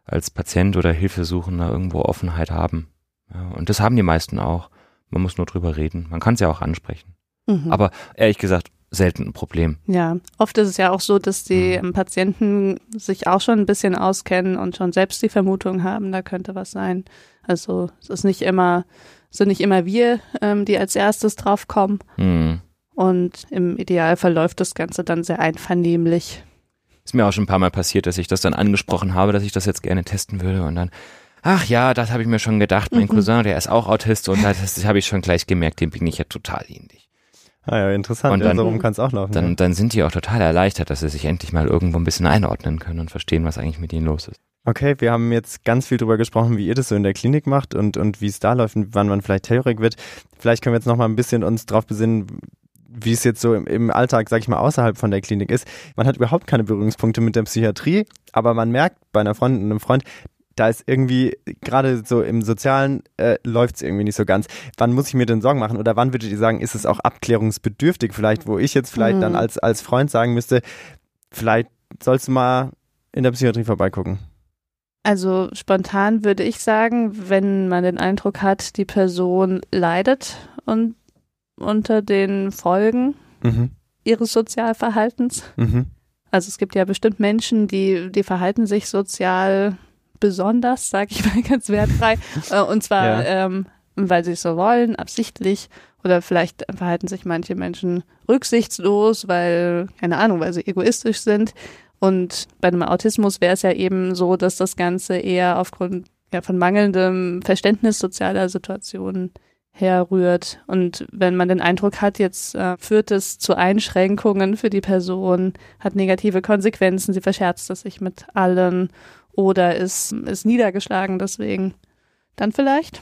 Speaker 3: als Patient oder Hilfesuchender irgendwo Offenheit haben. Ja. Und das haben die meisten auch. Man muss nur drüber reden. Man kann es ja auch ansprechen.
Speaker 2: Mhm.
Speaker 3: Aber ehrlich gesagt, selten ein Problem.
Speaker 2: Ja, oft ist es ja auch so, dass die
Speaker 3: Mhm.
Speaker 2: ähm, Patienten sich auch schon ein bisschen auskennen und schon selbst die Vermutung haben, da könnte was sein. Also es ist nicht immer, sind nicht immer wir, ähm, die als erstes drauf kommen.
Speaker 3: Hm.
Speaker 2: Und im Idealfall läuft das Ganze dann sehr einvernehmlich.
Speaker 3: Ist mir auch schon ein paar Mal passiert, dass ich das dann angesprochen habe, dass ich das jetzt gerne testen würde und dann, ach ja, das habe ich mir schon gedacht, mein
Speaker 2: Mhm.
Speaker 3: Cousin, der ist auch Autist und das, habe ich schon gleich gemerkt, dem bin ich ja total ähnlich.
Speaker 1: Ah ja, interessant.
Speaker 3: Und
Speaker 1: ja,
Speaker 3: dann-
Speaker 1: so rum kann es auch laufen.
Speaker 3: Dann,
Speaker 1: ja.
Speaker 3: dann sind die auch total erleichtert, dass sie sich endlich mal irgendwo ein bisschen einordnen können und verstehen, was eigentlich mit ihnen los ist.
Speaker 1: Okay, wir haben jetzt ganz viel drüber gesprochen, wie ihr das so in der Klinik macht und, und wie es da läuft und wann man vielleicht hellhörig wird. Vielleicht können wir jetzt noch mal ein bisschen uns drauf besinnen, wie es jetzt so im, im Alltag, sag ich mal, außerhalb von der Klinik ist. Man hat überhaupt keine Berührungspunkte mit der Psychiatrie, aber man merkt bei einer Freundin und einem Freund, da ist irgendwie, gerade so im Sozialen, äh, läuft es irgendwie nicht so ganz. Wann muss ich mir denn Sorgen machen? Oder wann würdet ihr sagen, ist es auch abklärungsbedürftig vielleicht, wo ich jetzt vielleicht
Speaker 2: Mhm.
Speaker 1: dann als, als Freund sagen müsste, vielleicht sollst du mal in der Psychiatrie vorbeigucken?
Speaker 2: Also spontan würde ich sagen, wenn man den Eindruck hat, die Person leidet und unter den Folgen
Speaker 1: Mhm.
Speaker 2: ihres Sozialverhaltens.
Speaker 1: Mhm.
Speaker 2: Also es gibt ja bestimmt Menschen, die, die verhalten sich sozial besonders, sage ich mal ganz wertfrei. Äh, Und zwar, ähm, weil sie es so wollen, absichtlich. Oder vielleicht verhalten sich manche Menschen rücksichtslos, weil, keine Ahnung, weil sie egoistisch sind. Und bei einem Autismus wäre es ja eben so, dass das Ganze eher aufgrund ja, von mangelndem Verständnis sozialer Situationen herrührt. Und wenn man den Eindruck hat, jetzt äh, führt es zu Einschränkungen für die Person, hat negative Konsequenzen, sie verscherzt es sich mit allen oder ist, ist niedergeschlagen deswegen, dann vielleicht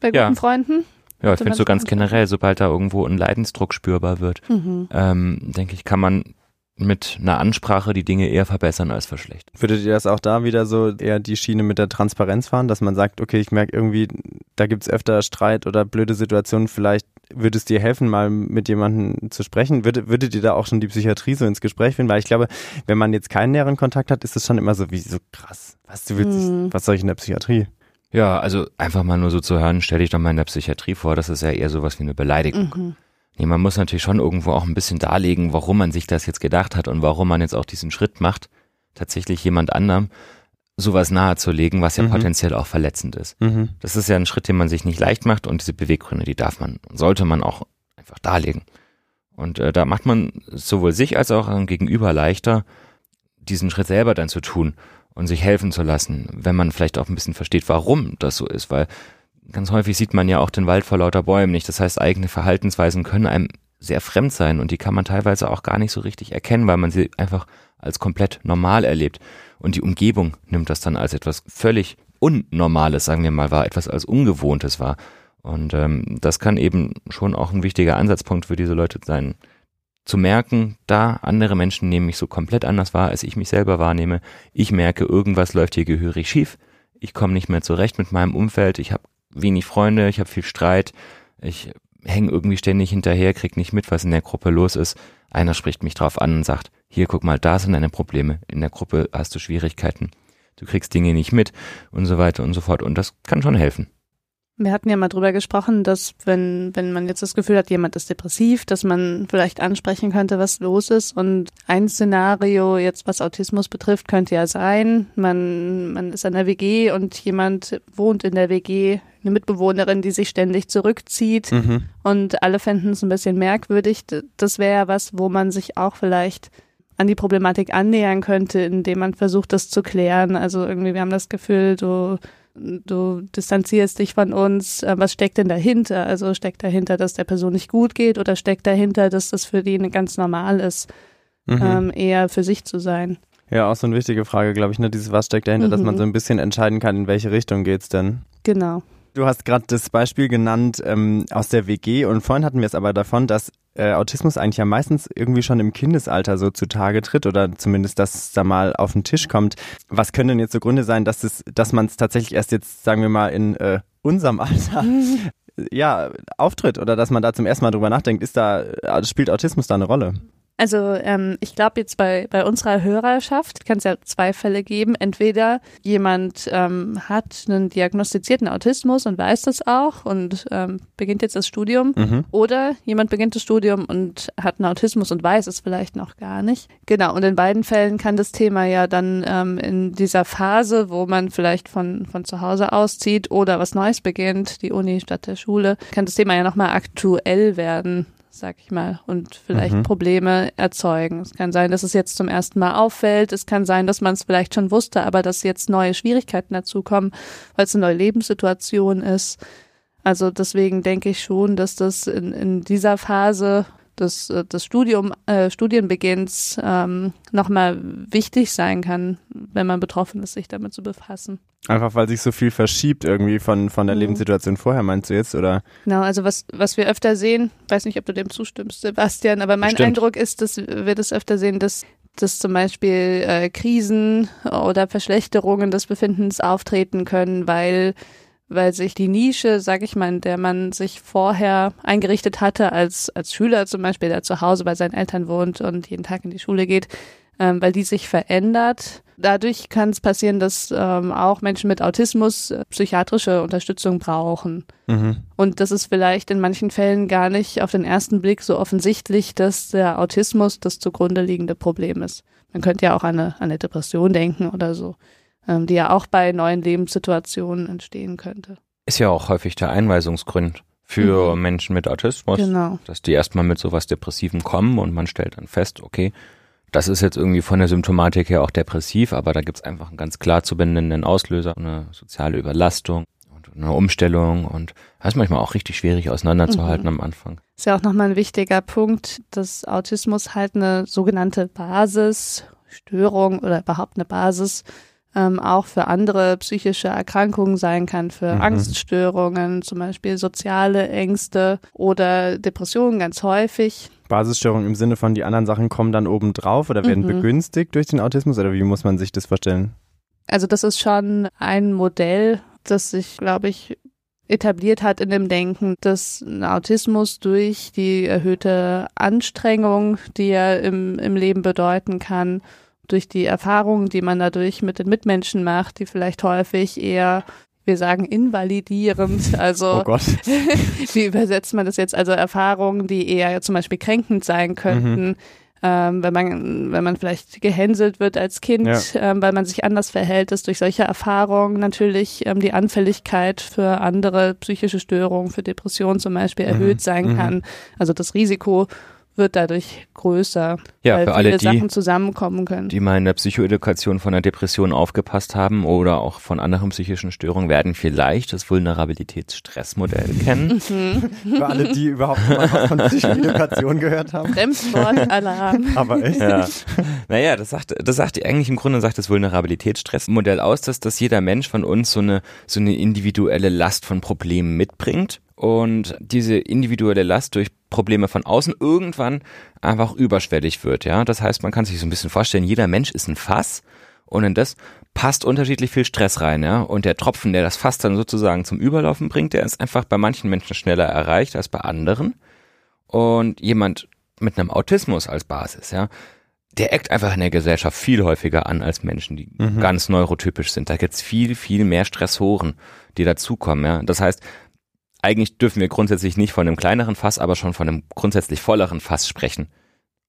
Speaker 2: bei guten
Speaker 3: Ja.
Speaker 2: Freunden.
Speaker 3: Ja, ich finde so ganz generell, sobald da irgendwo ein Leidensdruck spürbar wird,
Speaker 2: Mhm.
Speaker 3: ähm, denke ich, kann man mit einer Ansprache die Dinge eher verbessern als verschlechtern.
Speaker 1: Würdet ihr das auch da wieder so eher die Schiene mit der Transparenz fahren, dass man sagt, okay, ich merke irgendwie, da gibt's öfter Streit oder blöde Situationen, vielleicht würde es dir helfen, mal mit jemandem zu sprechen? Würdet, würdet ihr da auch schon die Psychiatrie so ins Gespräch finden? Weil ich glaube, wenn man jetzt keinen näheren Kontakt hat, ist es schon immer so wie so krass. Was, du willst,
Speaker 2: Mhm.
Speaker 1: was soll ich in der Psychiatrie?
Speaker 3: Ja, also einfach mal nur so zu hören, stell dich doch mal in der Psychiatrie vor, das ist ja eher sowas wie eine Beleidigung.
Speaker 2: Mhm.
Speaker 3: Nee, man muss natürlich schon irgendwo auch ein bisschen darlegen, warum man sich das jetzt gedacht hat und warum man jetzt auch diesen Schritt macht, tatsächlich jemand anderem sowas nahezulegen, was ja
Speaker 1: Mhm.
Speaker 3: potenziell auch verletzend ist.
Speaker 1: Mhm.
Speaker 3: Das ist ja ein Schritt, den man sich nicht leicht macht und diese Beweggründe, die darf man und sollte man auch einfach darlegen. Und äh, da macht man sowohl sich als auch einem Gegenüber leichter, diesen Schritt selber dann zu tun und sich helfen zu lassen, wenn man vielleicht auch ein bisschen versteht, warum das so ist, weil ganz häufig sieht man ja auch den Wald vor lauter Bäumen nicht. Das heißt, eigene Verhaltensweisen können einem sehr fremd sein und die kann man teilweise auch gar nicht so richtig erkennen, weil man sie einfach als komplett normal erlebt. Und die Umgebung nimmt das dann als etwas völlig Unnormales, sagen wir mal, wahr, etwas als Ungewohntes wahr. Und ähm, das kann eben schon auch ein wichtiger Ansatzpunkt für diese Leute sein, zu merken, da andere Menschen nehmen mich so komplett anders wahr, als ich mich selber wahrnehme. Ich merke, irgendwas läuft hier gehörig schief. Ich komme nicht mehr zurecht mit meinem Umfeld. Ich habe wenig Freunde, ich habe viel Streit. Ich hänge irgendwie ständig hinterher, krieg nicht mit, was in der Gruppe los ist. Einer spricht mich drauf an und sagt, hier guck mal, da sind deine Probleme. In der Gruppe hast du Schwierigkeiten. Du kriegst Dinge nicht mit und so weiter und so fort. Und das kann schon helfen.
Speaker 2: Wir hatten ja mal drüber gesprochen, dass wenn, wenn man jetzt das Gefühl hat, jemand ist depressiv, dass man vielleicht ansprechen könnte, was los ist. Und ein Szenario jetzt, was Autismus betrifft, könnte ja sein, man, man ist in der WG und jemand wohnt in der WG, eine Mitbewohnerin, die sich ständig zurückzieht
Speaker 1: Mhm.
Speaker 2: und alle fänden es ein bisschen merkwürdig. Das wäre ja was, wo man sich auch vielleicht an die Problematik annähern könnte, indem man versucht, das zu klären. Also irgendwie, wir haben das Gefühl, du, du distanzierst dich von uns. Äh, Was steckt denn dahinter? Also steckt dahinter, dass der Person nicht gut geht oder steckt dahinter, dass das für die ganz normal ist,
Speaker 1: Mhm.
Speaker 2: ähm, eher für sich zu sein?
Speaker 1: Ja, auch so eine wichtige Frage, glaube ich, ne? Dieses Was steckt dahinter, dass man
Speaker 2: Mhm.
Speaker 1: so ein bisschen entscheiden kann, in welche Richtung geht's denn.
Speaker 2: Genau.
Speaker 1: Du hast gerade das Beispiel genannt ähm, aus der WG und vorhin hatten wir es aber davon, dass äh, Autismus eigentlich ja meistens irgendwie schon im Kindesalter so zutage tritt oder zumindest, dass es da mal auf den Tisch kommt. Was können denn jetzt so Gründe sein, dass es, dass man es tatsächlich erst jetzt, sagen wir mal, in äh, unserem Alter ja auftritt oder dass man da zum ersten Mal drüber nachdenkt, ist da äh, spielt Autismus da eine Rolle?
Speaker 2: Also ähm, ich glaube jetzt bei, bei unserer Hörerschaft kann es ja zwei Fälle geben. Entweder jemand ähm, hat einen diagnostizierten Autismus und weiß das auch und ähm, beginnt jetzt das Studium.
Speaker 1: Mhm.
Speaker 2: Oder jemand beginnt das Studium und hat einen Autismus und weiß es vielleicht noch gar nicht. Genau, und in beiden Fällen kann das Thema ja dann ähm, in dieser Phase, wo man vielleicht von, von zu Hause auszieht oder was Neues beginnt, die Uni statt der Schule, kann das Thema ja nochmal aktuell werden sag ich mal, und vielleicht
Speaker 1: Mhm.
Speaker 2: Probleme erzeugen. Es kann sein, dass es jetzt zum ersten Mal auffällt. Es kann sein, dass man es vielleicht schon wusste, aber dass jetzt neue Schwierigkeiten dazukommen, weil es eine neue Lebenssituation ist. Also deswegen denke ich schon, dass das in, in dieser Phase des, äh, des Studium, äh, Studienbeginns ähm, nochmal wichtig sein kann, wenn man betroffen ist, sich damit zu befassen.
Speaker 1: Einfach weil sich so viel verschiebt irgendwie von, von der
Speaker 2: Mhm.
Speaker 1: Lebenssituation vorher, meinst du jetzt? Oder?
Speaker 2: Genau, also was, was wir öfter sehen, weiß nicht, ob du dem zustimmst, Sebastian, aber mein
Speaker 3: Bestimmt.
Speaker 2: Eindruck ist, dass wir das öfter sehen, dass, dass zum Beispiel äh, Krisen oder Verschlechterungen des Befindens auftreten können, weil, weil sich die Nische, sag ich mal, in der man sich vorher eingerichtet hatte, als, als Schüler zum Beispiel, der zu Hause bei seinen Eltern wohnt und jeden Tag in die Schule geht, ähm, weil die sich verändert. Dadurch kann es passieren, dass ähm, auch Menschen mit Autismus äh, psychiatrische Unterstützung brauchen.
Speaker 1: Mhm.
Speaker 2: Und das ist vielleicht in manchen Fällen gar nicht auf den ersten Blick so offensichtlich, dass der Autismus das zugrunde liegende Problem ist. Man könnte ja auch an eine, an eine Depression denken oder so, ähm, die ja auch bei neuen Lebenssituationen entstehen könnte.
Speaker 3: Ist ja auch häufig der Einweisungsgrund für
Speaker 2: Mhm.
Speaker 3: Menschen mit Autismus,
Speaker 2: Genau.
Speaker 3: dass die erstmal mit sowas Depressivem kommen und man stellt dann fest, okay, das ist jetzt irgendwie von der Symptomatik her auch depressiv, aber da gibt's einfach einen ganz klar zu benennenden Auslöser, eine soziale Überlastung und eine Umstellung und das ist manchmal auch richtig schwierig auseinanderzuhalten
Speaker 2: Mhm.
Speaker 3: am Anfang.
Speaker 2: Ist ja auch nochmal ein wichtiger Punkt, dass Autismus halt eine sogenannte Basisstörung oder überhaupt eine Basis ähm, auch für andere psychische Erkrankungen sein kann, für
Speaker 1: Mhm.
Speaker 2: Angststörungen, zum Beispiel soziale Ängste oder Depressionen ganz häufig.
Speaker 1: Basisstörung im Sinne von, die anderen Sachen kommen dann oben drauf oder werden
Speaker 2: Mhm.
Speaker 1: begünstigt durch den Autismus oder wie muss man sich das vorstellen?
Speaker 2: Also das ist schon ein Modell, das sich, glaube ich, etabliert hat in dem Denken, dass ein Autismus durch die erhöhte Anstrengung, die er im, im Leben bedeuten kann, durch die Erfahrungen, die man dadurch mit den Mitmenschen macht, die vielleicht häufig eher, wir sagen, invalidierend, also
Speaker 1: Oh
Speaker 2: wie übersetzt man das jetzt? Also Erfahrungen, die eher zum Beispiel kränkend sein könnten, ähm, wenn man, wenn man vielleicht gehänselt wird als Kind, ähm, weil man sich anders verhält, ist durch solche Erfahrungen natürlich ähm, die Anfälligkeit für andere psychische Störungen, für Depressionen zum Beispiel
Speaker 1: Mhm.
Speaker 2: erhöht sein
Speaker 1: Mhm.
Speaker 2: kann. Also das Risiko wird dadurch größer,
Speaker 3: Ja,
Speaker 2: weil
Speaker 3: für
Speaker 2: viele
Speaker 3: alle die,
Speaker 2: Sachen zusammenkommen können.
Speaker 3: die mal in der Psychoedukation von einer Depression aufgepasst haben oder auch von anderen psychischen Störungen, werden vielleicht das Vulnerabilitätsstressmodell kennen.
Speaker 2: Mhm.
Speaker 1: Für alle, die überhaupt mal was von Psychoedukation gehört haben.
Speaker 2: Fremdwortalarm.
Speaker 1: Aber echt?
Speaker 3: Ja. Naja, das sagt, das sagt eigentlich im Grunde sagt das Vulnerabilitätsstressmodell aus, dass, dass jeder Mensch von uns so eine, so eine individuelle Last von Problemen mitbringt und diese individuelle Last durch Probleme von außen irgendwann einfach überschwellig wird, ja. Das heißt, man kann sich so ein bisschen vorstellen, jeder Mensch ist ein Fass und in das passt unterschiedlich viel Stress rein, ja. Und der Tropfen, der das Fass dann sozusagen zum Überlaufen bringt, der ist einfach bei manchen Menschen schneller erreicht als bei anderen. Und jemand mit einem Autismus als Basis, ja, der eckt einfach in der Gesellschaft viel häufiger an als Menschen, die
Speaker 1: Mhm.
Speaker 3: ganz neurotypisch sind. Da gibt's viel, viel mehr Stressoren, die dazukommen, ja. Das heißt, eigentlich dürfen wir grundsätzlich nicht von einem kleineren Fass, aber schon von einem grundsätzlich volleren Fass sprechen.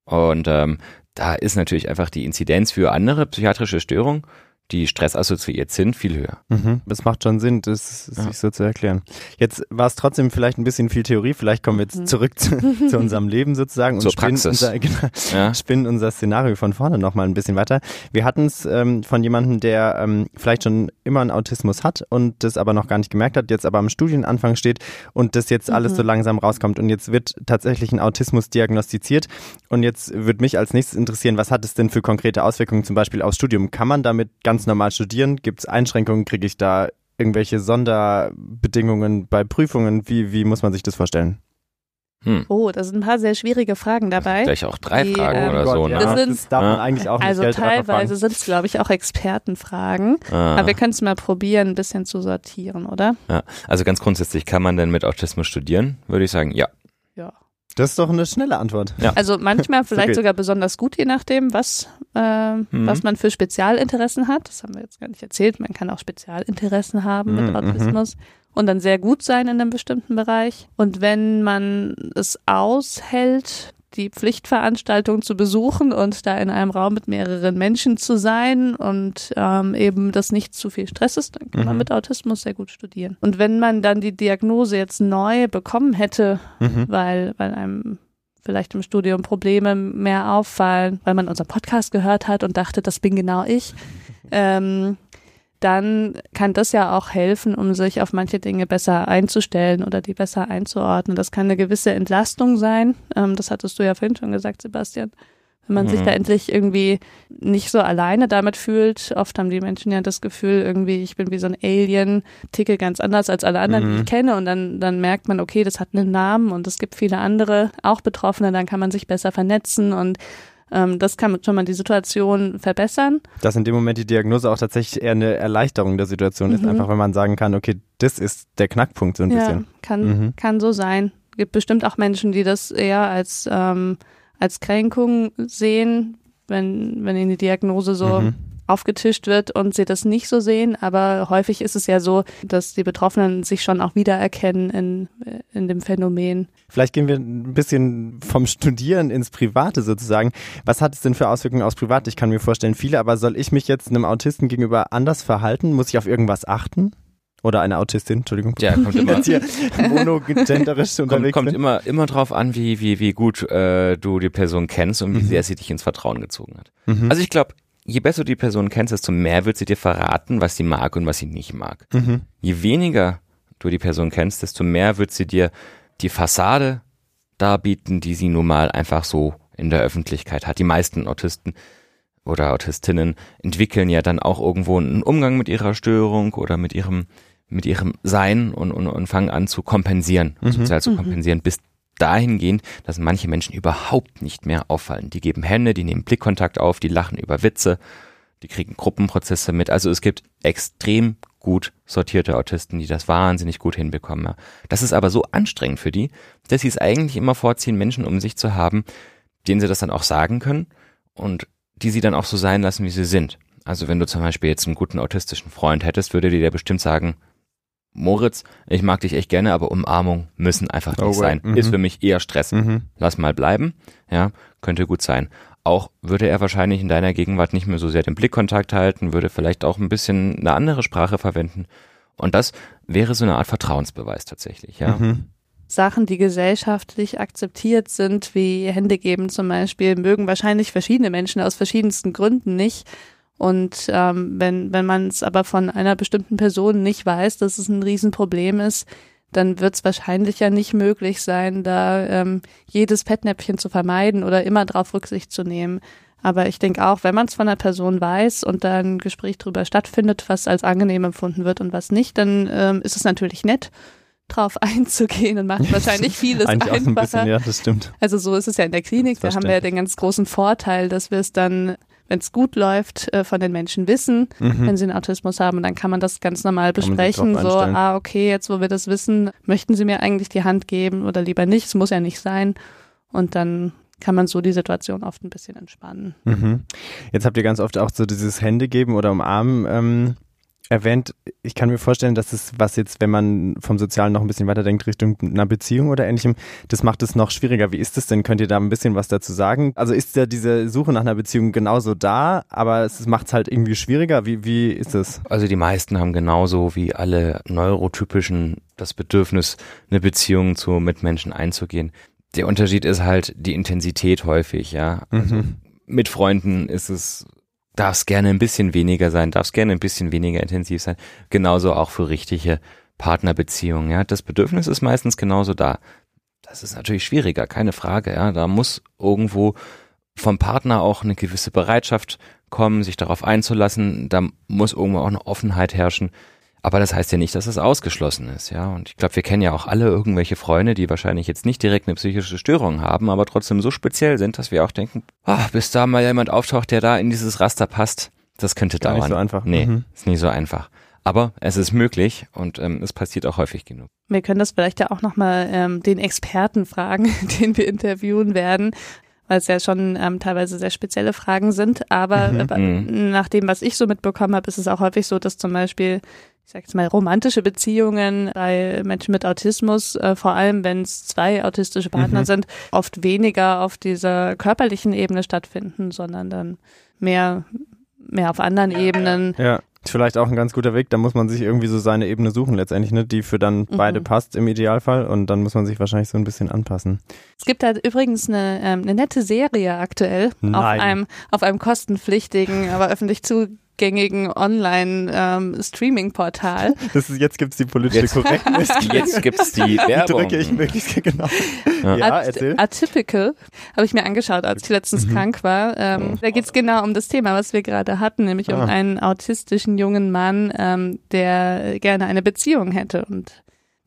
Speaker 3: Und ähm, da ist natürlich einfach die Inzidenz für andere psychiatrische Störungen, die stressassoziiert sind, viel höher.
Speaker 1: Mhm. Das macht schon Sinn, das
Speaker 3: Ja.
Speaker 1: sich so zu erklären. Jetzt war es trotzdem vielleicht ein bisschen viel Theorie. Vielleicht kommen wir jetzt
Speaker 2: Mhm.
Speaker 1: zurück zu, zu unserem Leben sozusagen und
Speaker 3: Zur
Speaker 1: spinnen
Speaker 3: Praxis.
Speaker 1: unser, genau,
Speaker 3: Ja.
Speaker 1: spinnen unser Szenario von vorne nochmal ein bisschen weiter. Wir hatten es ähm, von jemandem, der ähm, vielleicht schon immer einen Autismus hat und das aber noch gar nicht gemerkt hat, jetzt aber am Studienanfang steht und das jetzt alles
Speaker 2: Mhm.
Speaker 1: so langsam rauskommt und jetzt wird tatsächlich ein Autismus diagnostiziert und jetzt würde mich als nächstes interessieren, was hat es denn für konkrete Auswirkungen zum Beispiel aufs Studium? Kann man damit ganz normal studieren? Gibt es Einschränkungen? Kriege ich da irgendwelche Sonderbedingungen bei Prüfungen? Wie, wie muss man sich das vorstellen?
Speaker 3: Hm.
Speaker 2: Oh, da sind ein paar sehr schwierige Fragen dabei.
Speaker 3: Gleich auch drei
Speaker 2: Die,
Speaker 3: Fragen
Speaker 2: ähm,
Speaker 3: oder
Speaker 1: Gott,
Speaker 3: so, ne?
Speaker 2: Das sind-
Speaker 1: das darf man eigentlich auch nicht
Speaker 2: Also
Speaker 1: Geld
Speaker 2: teilweise sind es, glaube ich, auch Expertenfragen.
Speaker 3: Ah.
Speaker 2: Aber wir können es mal probieren, ein bisschen zu sortieren, oder?
Speaker 3: Ja, also ganz grundsätzlich kann man denn mit Autismus studieren, würde ich sagen, ja.
Speaker 1: Das ist doch eine schnelle Antwort.
Speaker 3: Ja.
Speaker 2: Also manchmal vielleicht
Speaker 1: okay.
Speaker 2: sogar besonders gut, je nachdem, was, äh,
Speaker 3: Mhm.
Speaker 2: was man für Spezialinteressen hat. Das haben wir jetzt gar nicht erzählt. Man kann auch Spezialinteressen haben
Speaker 1: Mhm,
Speaker 2: mit
Speaker 1: mhm.
Speaker 2: Autismus und dann sehr gut sein in einem bestimmten Bereich. Und wenn man es aushält, die Pflichtveranstaltung zu besuchen und da in einem Raum mit mehreren Menschen zu sein und ähm, eben das nicht zu viel Stress ist, dann kann man
Speaker 1: Mhm.
Speaker 2: mit Autismus sehr gut studieren. Und wenn man dann die Diagnose jetzt neu bekommen hätte,
Speaker 1: Mhm.
Speaker 2: weil, weil einem vielleicht im Studium Probleme mehr auffallen, weil man unseren Podcast gehört hat und dachte, das bin genau ich, ähm, dann kann das ja auch helfen, um sich auf manche Dinge besser einzustellen oder die besser einzuordnen. Das kann eine gewisse Entlastung sein. Ähm, das hattest du ja vorhin schon gesagt, Sebastian. Wenn man sich
Speaker 3: Mhm.
Speaker 2: da endlich irgendwie nicht so alleine damit fühlt. Oft haben die Menschen ja das Gefühl, irgendwie, ich bin wie so ein Alien, ticke ganz anders als alle anderen, die
Speaker 1: Mhm.
Speaker 2: ich kenne. Und dann, dann merkt man, okay, das hat einen Namen und es gibt viele andere, auch Betroffene, dann kann man sich besser vernetzen und ähm, das kann schon mal die Situation verbessern.
Speaker 1: Dass in dem Moment die Diagnose auch tatsächlich eher eine Erleichterung der Situation ist,
Speaker 2: Mhm.
Speaker 1: einfach wenn man sagen kann, okay, das ist der Knackpunkt so ein
Speaker 2: Ja,
Speaker 1: bisschen.
Speaker 2: kann,
Speaker 1: Mhm.
Speaker 2: kann so sein. Gibt bestimmt auch Menschen, die das eher als, ähm, als Kränkung sehen, wenn, wenn ihnen die Diagnose so
Speaker 1: Mhm.
Speaker 2: Aufgetischt wird und sie das nicht so sehen. Aber häufig ist es ja so, dass die Betroffenen sich schon auch wiedererkennen in, in dem Phänomen.
Speaker 1: Vielleicht gehen wir ein bisschen vom Studieren ins Private sozusagen. Was hat es denn für Auswirkungen aufs Private? Ich kann mir vorstellen, viele, aber soll ich mich jetzt einem Autisten gegenüber anders verhalten? Muss ich auf irgendwas achten? Oder eine Autistin, Entschuldigung.
Speaker 3: Ja, kommt immer,
Speaker 1: Jetzt hier monogenderisch
Speaker 3: kommt,
Speaker 1: unterwegs
Speaker 3: kommt
Speaker 1: sind.
Speaker 3: immer, immer drauf an, wie, wie, wie gut äh, du die Person kennst und wie
Speaker 1: Mhm.
Speaker 3: sehr sie dich ins Vertrauen gezogen hat.
Speaker 1: Mhm.
Speaker 3: Also ich glaube, je besser du die Person kennst, desto mehr wird sie dir verraten, was sie mag und was sie nicht mag.
Speaker 1: Mhm.
Speaker 3: Je weniger du die Person kennst, desto mehr wird sie dir die Fassade darbieten, die sie nun mal einfach so in der Öffentlichkeit hat. Die meisten Autisten oder Autistinnen entwickeln ja dann auch irgendwo einen Umgang mit ihrer Störung oder mit ihrem mit ihrem Sein und, und, und fangen an zu kompensieren,
Speaker 1: Mhm.
Speaker 3: sozial zu
Speaker 2: Mhm.
Speaker 3: kompensieren, bis dahingehend, dass manche Menschen überhaupt nicht mehr auffallen. Die geben Hände, die nehmen Blickkontakt auf, die lachen über Witze, die kriegen Gruppenprozesse mit. Also es gibt extrem gut sortierte Autisten, die das wahnsinnig gut hinbekommen. Das ist aber so anstrengend für die, dass sie es eigentlich immer vorziehen, Menschen um sich zu haben, denen sie das dann auch sagen können und die sie dann auch so sein lassen, wie sie sind. Also wenn du zum Beispiel jetzt einen guten autistischen Freund hättest, würde dir der bestimmt sagen, Moritz, ich mag dich echt gerne, aber Umarmung müssen einfach
Speaker 1: Oh,
Speaker 3: nicht
Speaker 1: right.
Speaker 3: sein.
Speaker 1: Mhm.
Speaker 3: Ist für mich eher Stress.
Speaker 1: Mhm.
Speaker 3: Lass mal bleiben. Ja, könnte gut sein. Auch würde er wahrscheinlich in deiner Gegenwart nicht mehr so sehr den Blickkontakt halten, würde vielleicht auch ein bisschen eine andere Sprache verwenden. Und das wäre so eine Art Vertrauensbeweis tatsächlich, ja.
Speaker 1: Mhm.
Speaker 2: Sachen, die gesellschaftlich akzeptiert sind, wie Hände geben zum Beispiel, mögen wahrscheinlich verschiedene Menschen aus verschiedensten Gründen nicht. Und ähm, wenn, wenn man es aber von einer bestimmten Person nicht weiß, dass es ein Riesenproblem ist, dann wird es wahrscheinlich ja nicht möglich sein, da ähm, jedes Fettnäpfchen zu vermeiden oder immer darauf Rücksicht zu nehmen. Aber ich denke auch, wenn man es von einer Person weiß und da ein Gespräch drüber stattfindet, was als angenehm empfunden wird und was nicht, dann ähm, ist es natürlich nett, drauf einzugehen und macht wahrscheinlich vieles
Speaker 1: Eigentlich auch so ein bisschen,
Speaker 2: einfacher.
Speaker 1: ja, das stimmt.
Speaker 2: Also so ist es ja in der Klinik. Da haben wir ja den ganz großen Vorteil, dass wir es dann, wenn es gut läuft, äh, von den Menschen wissen,
Speaker 1: Mhm.
Speaker 2: wenn sie einen Autismus haben. Und dann kann man das ganz normal besprechen. So, ah, okay, jetzt wo wir das wissen, möchten Sie mir eigentlich die Hand geben oder lieber nicht? Es muss ja nicht sein. Und dann kann man so die Situation oft ein bisschen entspannen.
Speaker 1: Mhm. Jetzt habt ihr ganz oft auch so dieses Hände geben oder umarmen ähm, erwähnt. Ich kann mir vorstellen, dass es was jetzt, wenn man vom Sozialen noch ein bisschen weiterdenkt, Richtung einer Beziehung oder ähnlichem, das macht es noch schwieriger. Wie ist es denn? Könnt ihr da ein bisschen was dazu sagen? Also ist ja diese Suche nach einer Beziehung genauso da, aber es macht es halt irgendwie schwieriger. Wie, wie ist es?
Speaker 3: Also die meisten haben genauso wie alle neurotypischen das Bedürfnis, eine Beziehung zu Mitmenschen einzugehen. Der Unterschied ist halt die Intensität häufig, ja. Also
Speaker 1: Mhm.
Speaker 3: mit Freunden ist es, darf es gerne ein bisschen weniger sein, darf es gerne ein bisschen weniger intensiv sein. Genauso auch für richtige Partnerbeziehungen, ja. Das Bedürfnis ist meistens genauso da. Das ist natürlich schwieriger, keine Frage, ja. Da muss irgendwo vom Partner auch eine gewisse Bereitschaft kommen, sich darauf einzulassen. Da muss irgendwo auch eine Offenheit herrschen. Aber das heißt ja nicht, dass es ausgeschlossen ist, ja. Und ich glaube, wir kennen ja auch alle irgendwelche Freunde, die wahrscheinlich jetzt nicht direkt eine psychische Störung haben, aber trotzdem so speziell sind, dass wir auch denken, ah, bis da mal jemand auftaucht, der da in dieses Raster passt, das könnte
Speaker 1: Gar
Speaker 3: dauern.
Speaker 1: nicht so einfach.
Speaker 3: Nee,
Speaker 1: Mhm.
Speaker 3: ist nicht so einfach. Aber es ist möglich und ähm, es passiert auch häufig genug.
Speaker 2: Wir können das vielleicht ja auch nochmal ähm, den Experten fragen, den wir interviewen werden, weil es ja schon ähm, teilweise sehr spezielle Fragen sind. Aber
Speaker 1: Mhm.
Speaker 2: äh,
Speaker 3: Mhm.
Speaker 2: nach dem, was ich so mitbekommen habe, ist es auch häufig so, dass zum Beispiel, ich sag jetzt mal, romantische Beziehungen bei Menschen mit Autismus, äh, vor allem wenn es zwei autistische Partner
Speaker 1: Mhm.
Speaker 2: sind, oft weniger auf dieser körperlichen Ebene stattfinden, sondern dann mehr, mehr auf anderen Ebenen.
Speaker 1: Ja. Vielleicht auch ein ganz guter Weg. Da muss man sich irgendwie so seine Ebene suchen letztendlich, ne? die für dann beide passt im Idealfall und dann muss man sich wahrscheinlich so ein bisschen anpassen.
Speaker 2: Es gibt da übrigens eine, ähm, eine nette Serie aktuell auf
Speaker 1: Nein.
Speaker 2: einem, auf einem kostenpflichtigen, aber öffentlich zugängigen Online-Streaming-Portal.
Speaker 1: Das ist, jetzt gibt's die politische
Speaker 3: Jetzt-
Speaker 1: Korrektness.
Speaker 3: Jetzt gibt's die
Speaker 1: Die
Speaker 3: Werbung.
Speaker 1: drücke ich wirklich genau.
Speaker 3: Ja.
Speaker 1: Ja,
Speaker 2: At-. Atypical habe ich mir angeschaut, als ich letztens
Speaker 1: Mhm.
Speaker 2: krank war. Ähm, da geht's genau um das Thema, was wir gerade hatten, nämlich um
Speaker 1: Ah.
Speaker 2: einen autistischen jungen Mann, ähm, der gerne eine Beziehung hätte. Und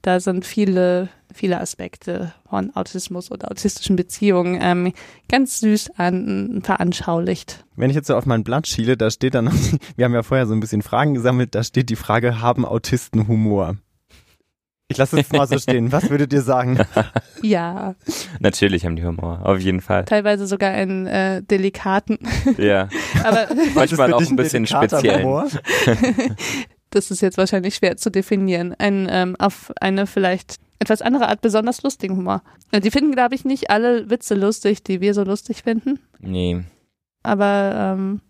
Speaker 2: da sind viele, viele Aspekte von Autismus oder autistischen Beziehungen ähm, ganz süß an, veranschaulicht.
Speaker 1: Wenn ich jetzt so auf mein Blatt schiele, da steht dann noch, wir haben ja vorher so ein bisschen Fragen gesammelt, da steht die Frage, haben Autisten Humor? Ich lasse es mal so stehen. Was würdet ihr sagen?
Speaker 2: Ja,
Speaker 3: Natürlich haben die Humor, auf jeden Fall.
Speaker 2: teilweise sogar einen äh, delikaten,
Speaker 3: Ja,
Speaker 2: aber
Speaker 3: manchmal auch ein bisschen speziell.
Speaker 2: Das ist jetzt wahrscheinlich schwer zu definieren. Ein, ähm, auf eine vielleicht etwas andere Art besonders lustigen Humor. Die finden, glaube ich, nicht alle Witze lustig, die wir so lustig finden.
Speaker 3: Nee,
Speaker 2: Aber ähm,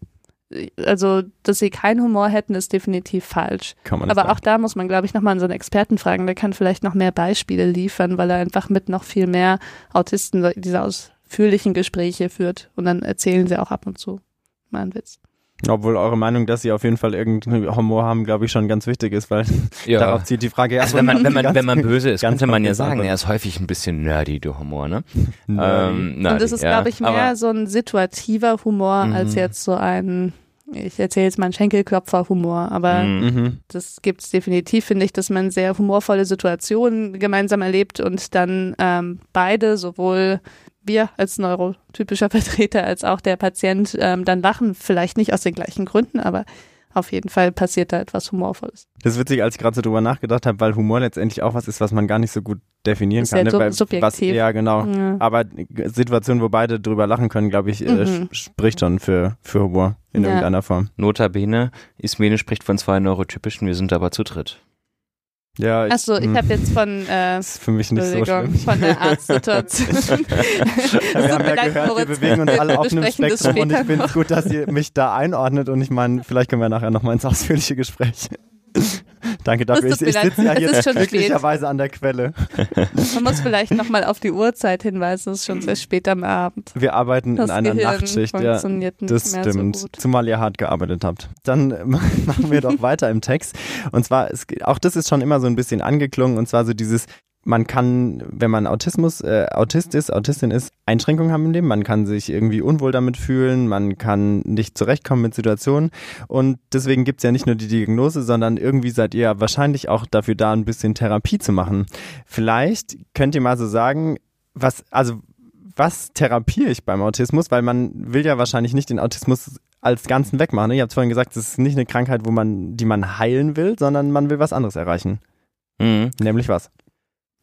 Speaker 2: also, dass sie keinen Humor hätten, ist definitiv falsch.
Speaker 1: Kann man
Speaker 2: Aber
Speaker 1: sagen.
Speaker 2: auch da muss man, glaube ich, nochmal an so einen Experten fragen. Der kann vielleicht noch mehr Beispiele liefern, weil er einfach mit noch viel mehr Autisten diese ausführlichen Gespräche führt. Und dann erzählen sie auch ab und zu mal einen Witz.
Speaker 1: Obwohl eure Meinung, dass sie auf jeden Fall irgendeinen Humor haben, glaube ich, schon ganz wichtig ist, weil
Speaker 3: Ja.
Speaker 1: darauf zieht die Frage
Speaker 3: Also wenn man, wenn man,
Speaker 1: ganz-
Speaker 3: wenn man böse ist, könnte man ja sagen, er ist häufig ein bisschen nerdy, der Humor, ne?
Speaker 1: Nerdy.
Speaker 3: Ähm,
Speaker 2: und
Speaker 3: nerdy,
Speaker 2: es ist,
Speaker 3: ja.
Speaker 2: glaube ich, mehr
Speaker 3: Aber-
Speaker 2: so ein situativer Humor
Speaker 3: Mhm.
Speaker 2: als jetzt so ein, ich erzähle jetzt mal einen Schenkelklopfer-Humor. Aber
Speaker 3: Mhm.
Speaker 1: Mhm.
Speaker 2: das gibt es definitiv, finde ich, dass man sehr humorvolle Situationen gemeinsam erlebt und dann ähm, beide, sowohl wir als neurotypischer Vertreter als auch der Patient, ähm, dann lachen. Vielleicht nicht aus den gleichen Gründen, aber auf jeden Fall passiert da etwas Humorvolles.
Speaker 1: Das ist witzig, als ich gerade so drüber nachgedacht habe, weil Humor letztendlich auch was ist, was man gar nicht so gut definieren
Speaker 2: Ist
Speaker 1: kann.
Speaker 2: ja
Speaker 1: ne? Weil
Speaker 2: subjektiv.
Speaker 1: Was, ja, genau.
Speaker 2: Ja.
Speaker 1: Aber Situationen, wo beide drüber lachen können, glaube ich, äh,
Speaker 2: Mhm.
Speaker 1: sch- spricht schon für, für Humor in
Speaker 2: Ja.
Speaker 1: irgendeiner Form.
Speaker 3: Notabene, Ismene spricht von zwei neurotypischen, wir sind aber zu dritt.
Speaker 1: Ja, ich,
Speaker 2: Achso, ich habe jetzt von, äh,
Speaker 1: ist für mich nicht so schlimm.
Speaker 2: von der Arztsituation.
Speaker 1: Wir haben ja
Speaker 2: leid,
Speaker 1: gehört, wir
Speaker 2: Moritz.
Speaker 1: bewegen uns alle auf einem Spektrum und ich finde es gut, dass ihr mich da einordnet und ich meine, vielleicht können wir nachher nochmal ins ausführliche Gespräch. Danke dafür. Ich, ich sitze ja hier
Speaker 2: ist schon spät.
Speaker 1: glücklicherweise an der Quelle.
Speaker 2: Man muss vielleicht nochmal auf die Uhrzeit hinweisen, es ist schon sehr spät am Abend.
Speaker 1: Wir arbeiten
Speaker 2: Das
Speaker 1: in einer
Speaker 2: Gehirn
Speaker 1: Nachtschicht. Ja,
Speaker 2: funktioniert nicht
Speaker 1: Das stimmt,
Speaker 2: so
Speaker 1: zumal ihr hart gearbeitet habt. Dann machen wir doch weiter im Text. Und zwar, es, auch das ist schon immer so ein bisschen angeklungen, und zwar so dieses, man kann, wenn man Autismus, äh, Autist ist, Autistin ist, Einschränkungen haben im Leben. Man kann sich irgendwie unwohl damit fühlen, man kann nicht zurechtkommen mit Situationen. Und deswegen gibt's ja nicht nur die Diagnose, sondern irgendwie seid ihr ja wahrscheinlich auch dafür da, ein bisschen Therapie zu machen. Vielleicht könnt ihr mal so sagen, was, also was therapiere ich beim Autismus? Weil man will ja wahrscheinlich nicht den Autismus als Ganzen wegmachen. Ihr habt vorhin gesagt, es ist nicht eine Krankheit, wo man, die man heilen will, sondern man will was anderes erreichen.
Speaker 3: Mhm.
Speaker 1: Nämlich was?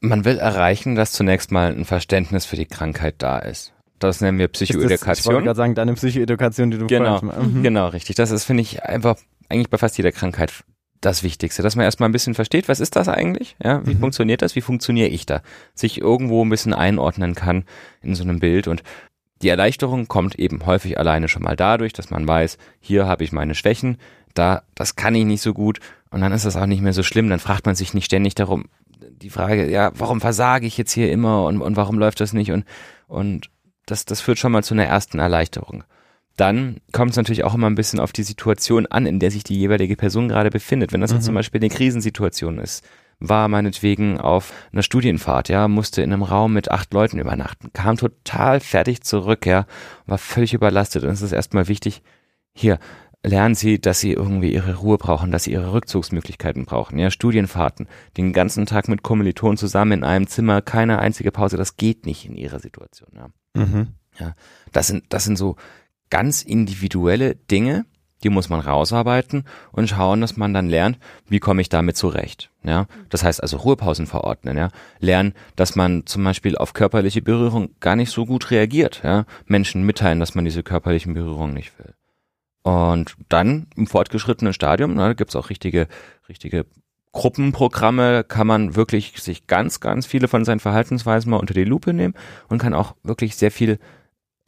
Speaker 3: Man will erreichen, dass zunächst mal ein Verständnis für die Krankheit da ist. Das nennen wir
Speaker 1: das, ich
Speaker 3: Psychoedukation.
Speaker 1: wollte gerade sagen, deine Psychoedukation, die du
Speaker 3: Genau.
Speaker 1: Mhm.
Speaker 3: Genau, richtig. Das ist, finde ich, einfach eigentlich bei fast jeder Krankheit das Wichtigste, dass man erstmal ein bisschen versteht, was ist das eigentlich? Ja, wie
Speaker 1: Mhm.
Speaker 3: funktioniert das? Wie funktioniere ich da? Sich irgendwo ein bisschen einordnen kann in so einem Bild und die Erleichterung kommt eben häufig alleine schon mal dadurch, dass man weiß, hier habe ich meine Schwächen, da, das kann ich nicht so gut und dann ist das auch nicht mehr so schlimm, dann fragt man sich nicht ständig darum, die Frage, ja, warum versage ich jetzt hier immer und, und warum läuft das nicht und, und das, das führt schon mal zu einer ersten Erleichterung. Dann kommt es natürlich auch immer ein bisschen auf die Situation an, in der sich die jeweilige Person gerade befindet. Wenn das jetzt
Speaker 1: Mhm.
Speaker 3: zum Beispiel eine Krisensituation ist, war meinetwegen auf einer Studienfahrt, ja, musste in einem Raum mit acht Leuten übernachten, kam total fertig zurück, ja, war völlig überlastet. Und es ist erstmal wichtig, hier, lernen Sie, dass Sie irgendwie Ihre Ruhe brauchen, dass Sie Ihre Rückzugsmöglichkeiten brauchen, ja, Studienfahrten, den ganzen Tag mit Kommilitonen zusammen in einem Zimmer, keine einzige Pause, das geht nicht in Ihrer Situation, ja.
Speaker 1: Mhm.
Speaker 3: Das sind, das sind so ganz individuelle Dinge, die muss man rausarbeiten und schauen, dass man dann lernt, wie komme ich damit zurecht. Ja, das heißt also Ruhepausen verordnen. Ja, lernen, dass man zum Beispiel auf körperliche Berührung gar nicht so gut reagiert. Ja, Menschen mitteilen, dass man diese körperlichen Berührungen nicht will. Und dann im fortgeschrittenen Stadium, na, da gibt's auch richtige, richtige Gruppenprogramme, kann man wirklich sich ganz, ganz viele von seinen Verhaltensweisen mal unter die Lupe nehmen und kann auch wirklich sehr viel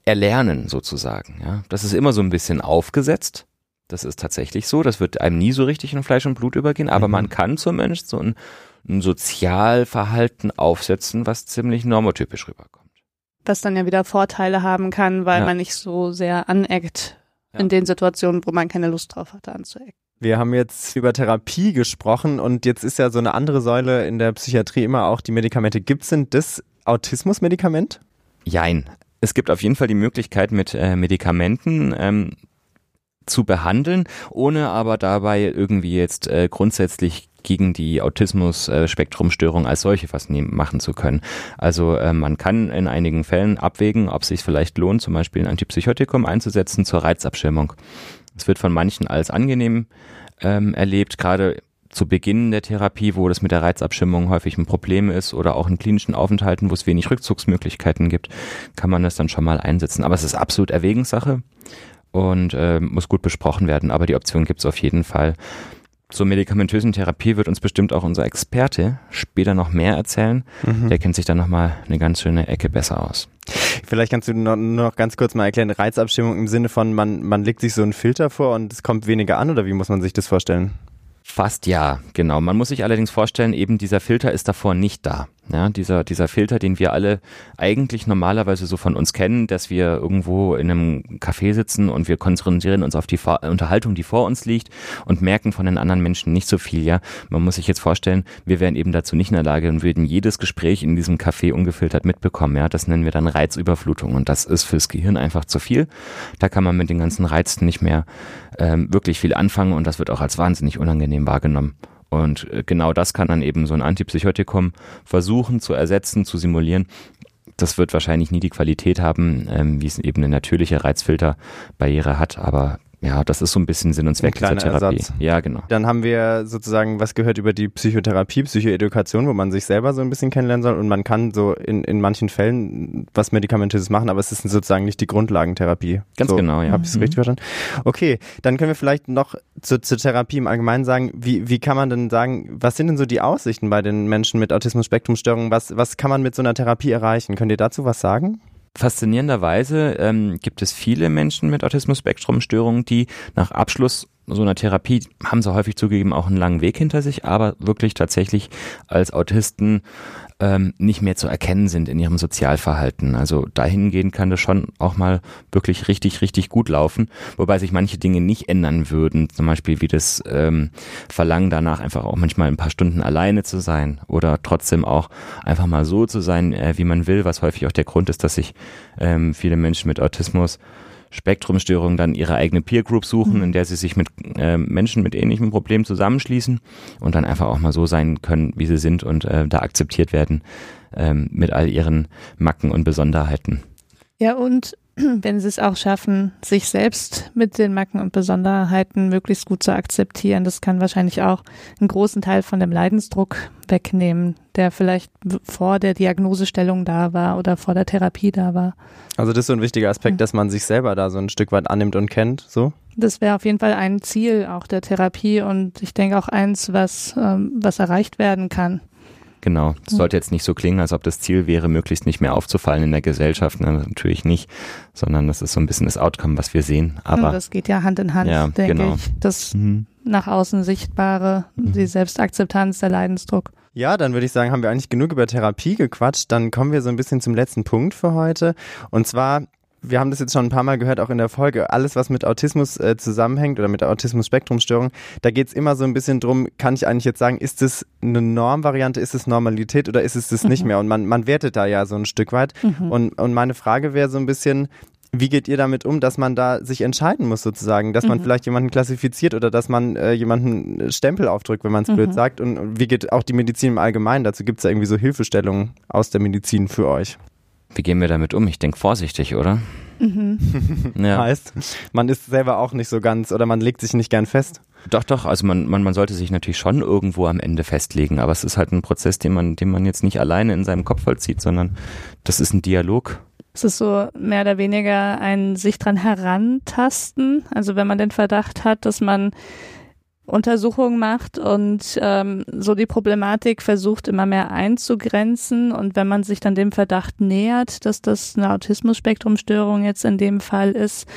Speaker 3: erlernen sozusagen. Ja, das ist immer so ein bisschen aufgesetzt. Das ist tatsächlich so. Das wird einem nie so richtig in Fleisch und Blut übergehen. Aber
Speaker 1: Mhm.
Speaker 3: man kann zumindest so ein, ein Sozialverhalten aufsetzen, was ziemlich normotypisch rüberkommt.
Speaker 2: Was dann ja wieder Vorteile haben kann, weil
Speaker 3: Ja.
Speaker 2: man nicht so sehr aneckt
Speaker 3: Ja.
Speaker 2: in den Situationen, wo man keine Lust drauf hatte anzuecken.
Speaker 1: Wir haben jetzt über Therapie gesprochen und jetzt ist ja so eine andere Säule in der Psychiatrie immer auch die Medikamente. Gibt es denn das Autismusmedikament?
Speaker 3: Jein. Es gibt auf jeden Fall die Möglichkeit, mit äh, Medikamenten ähm, zu behandeln, ohne aber dabei irgendwie jetzt äh, grundsätzlich gegen die Autismus-Spektrumstörung als solche was machen zu können. Also äh, man kann in einigen Fällen abwägen, ob es sich vielleicht lohnt, zum Beispiel ein Antipsychotikum einzusetzen zur Reizabschirmung. Es wird von manchen als angenehm ähm, erlebt, gerade zu Beginn der Therapie, wo das mit der Reizabschirmung häufig ein Problem ist oder auch in klinischen Aufenthalten, wo es wenig Rückzugsmöglichkeiten gibt, kann man das dann schon mal einsetzen. Aber es ist absolut Erwägenssache und äh, muss gut besprochen werden. Aber die Option gibt es auf jeden Fall. Zur medikamentösen Therapie wird uns bestimmt auch unser Experte später noch mehr erzählen.
Speaker 1: Mhm.
Speaker 3: Der kennt sich dann nochmal eine ganz schöne Ecke besser aus.
Speaker 1: Vielleicht kannst du noch, noch ganz kurz mal erklären, Reizabstimmung im Sinne von, man, man legt sich so einen Filter vor und es kommt weniger an oder wie muss man sich das vorstellen?
Speaker 3: Fast ja, genau. Man muss sich allerdings vorstellen, eben dieser Filter ist davor nicht da. Ja, dieser, dieser Filter, den wir alle eigentlich normalerweise so von uns kennen, dass wir irgendwo in einem Café sitzen und wir konzentrieren uns auf die Vor Unterhaltung, die vor uns liegt und merken von den anderen Menschen nicht so viel. Ja, man muss sich jetzt vorstellen, wir wären eben dazu nicht in der Lage und würden jedes Gespräch in diesem Café ungefiltert mitbekommen. Ja, das nennen wir dann Reizüberflutung und das ist fürs Gehirn einfach zu viel. Da kann man mit den ganzen Reizen nicht mehr ähm, wirklich viel anfangen und das wird auch als wahnsinnig unangenehm wahrgenommen. Und äh, genau das kann dann eben so ein Antipsychotikum versuchen zu ersetzen, zu simulieren. Das wird wahrscheinlich nie die Qualität haben, ähm, wie es eben eine natürliche Reizfilterbarriere hat, aber ja, das ist so ein bisschen Sinn und Zweck
Speaker 1: dieser Therapie. Ersatz.
Speaker 3: Ja, genau.
Speaker 1: Dann haben wir sozusagen was gehört über die Psychotherapie, Psychoedukation, wo man sich selber so ein bisschen kennenlernen soll und man kann so in, in manchen Fällen was Medikamentöses machen, aber es ist sozusagen nicht die Grundlagentherapie.
Speaker 3: Ganz
Speaker 1: so,
Speaker 3: genau, ja.
Speaker 1: Habe ich es mhm. richtig verstanden? Okay, dann können wir vielleicht noch zu, zur Therapie im Allgemeinen sagen, wie, wie kann man denn sagen, was sind denn so die Aussichten bei den Menschen mit Autismus-Spektrum-Störungen? Was, was kann man mit so einer Therapie erreichen? Könnt ihr dazu was sagen?
Speaker 3: Faszinierenderweise ähm, gibt es viele Menschen mit Autismus-Spektrum-Störungen, die nach Abschluss so einer Therapie haben sie häufig zugegeben auch einen langen Weg hinter sich, aber wirklich tatsächlich als Autisten ähm, nicht mehr zu erkennen sind in ihrem Sozialverhalten. Also dahingehend kann das schon auch mal wirklich richtig, richtig gut laufen, wobei sich manche Dinge nicht ändern würden, zum Beispiel wie das ähm, Verlangen danach einfach auch manchmal ein paar Stunden alleine zu sein oder trotzdem auch einfach mal so zu sein, äh, wie man will, was häufig auch der Grund ist, dass sich ähm, viele Menschen mit Autismus Spektrumstörungen dann ihre eigene Peer Group suchen, mhm. in der sie sich mit äh, Menschen mit ähnlichem Problem zusammenschließen und dann einfach auch mal so sein können, wie sie sind und äh, da akzeptiert werden ähm, mit all ihren Macken und Besonderheiten.
Speaker 2: Ja, und wenn sie es auch schaffen, sich selbst mit den Macken und Besonderheiten möglichst gut zu akzeptieren, das kann wahrscheinlich auch einen großen Teil von dem Leidensdruck wegnehmen, der vielleicht vor der Diagnosestellung da war oder vor der Therapie da war.
Speaker 1: Also das ist so ein wichtiger Aspekt, mhm. dass man sich selber da so ein Stück weit annimmt und kennt, so?
Speaker 2: Das wäre auf jeden Fall ein Ziel auch der Therapie und ich denke auch eins, was, ähm, was erreicht werden kann.
Speaker 3: Genau. Es sollte jetzt nicht so klingen, als ob das Ziel wäre, möglichst nicht mehr aufzufallen in der Gesellschaft. Ne? Natürlich nicht, sondern das ist so ein bisschen das Outcome, was wir sehen. Aber
Speaker 2: das geht ja Hand in Hand, ja, denke genau. ich. Das mhm. nach außen Sichtbare, mhm. die Selbstakzeptanz, der Leidensdruck.
Speaker 1: Ja, dann würde ich sagen, haben wir eigentlich genug über Therapie gequatscht. Dann kommen wir so ein bisschen zum letzten Punkt für heute. Und zwar wir haben das jetzt schon ein paar Mal gehört, auch in der Folge, alles, was mit Autismus äh, zusammenhängt oder mit der Autismus-Spektrum-Störung, da geht es immer so ein bisschen drum, kann ich eigentlich jetzt sagen, ist es eine Normvariante, ist es Normalität oder ist es das mhm. nicht mehr? Und man, man wertet da ja so ein Stück weit. Mhm. Und, und meine Frage wäre so ein bisschen, wie geht ihr damit um, dass man da sich entscheiden muss sozusagen, dass man mhm. vielleicht jemanden klassifiziert oder dass man äh, jemanden Stempel aufdrückt, wenn man es mhm. blöd sagt? Und, und, wie geht auch die Medizin im Allgemeinen? Dazu gibt es ja irgendwie so Hilfestellungen aus der Medizin für euch.
Speaker 3: Wie gehen wir damit um? Ich denke vorsichtig, oder?
Speaker 1: Mhm. ja. Heißt, man ist selber auch nicht so ganz oder man legt sich nicht gern fest.
Speaker 3: Doch, doch, also man, man, man sollte sich natürlich schon irgendwo am Ende festlegen, aber es ist halt ein Prozess, den man, den man jetzt nicht alleine in seinem Kopf vollzieht, sondern das ist ein Dialog.
Speaker 2: Es ist so mehr oder weniger ein sich dran herantasten. Also wenn man den Verdacht hat, dass man Untersuchungen macht und ähm, so die Problematik versucht immer mehr einzugrenzen. Und wenn man sich dann dem Verdacht nähert, dass das eine Autismus-Spektrum-Störung jetzt in dem Fall ist,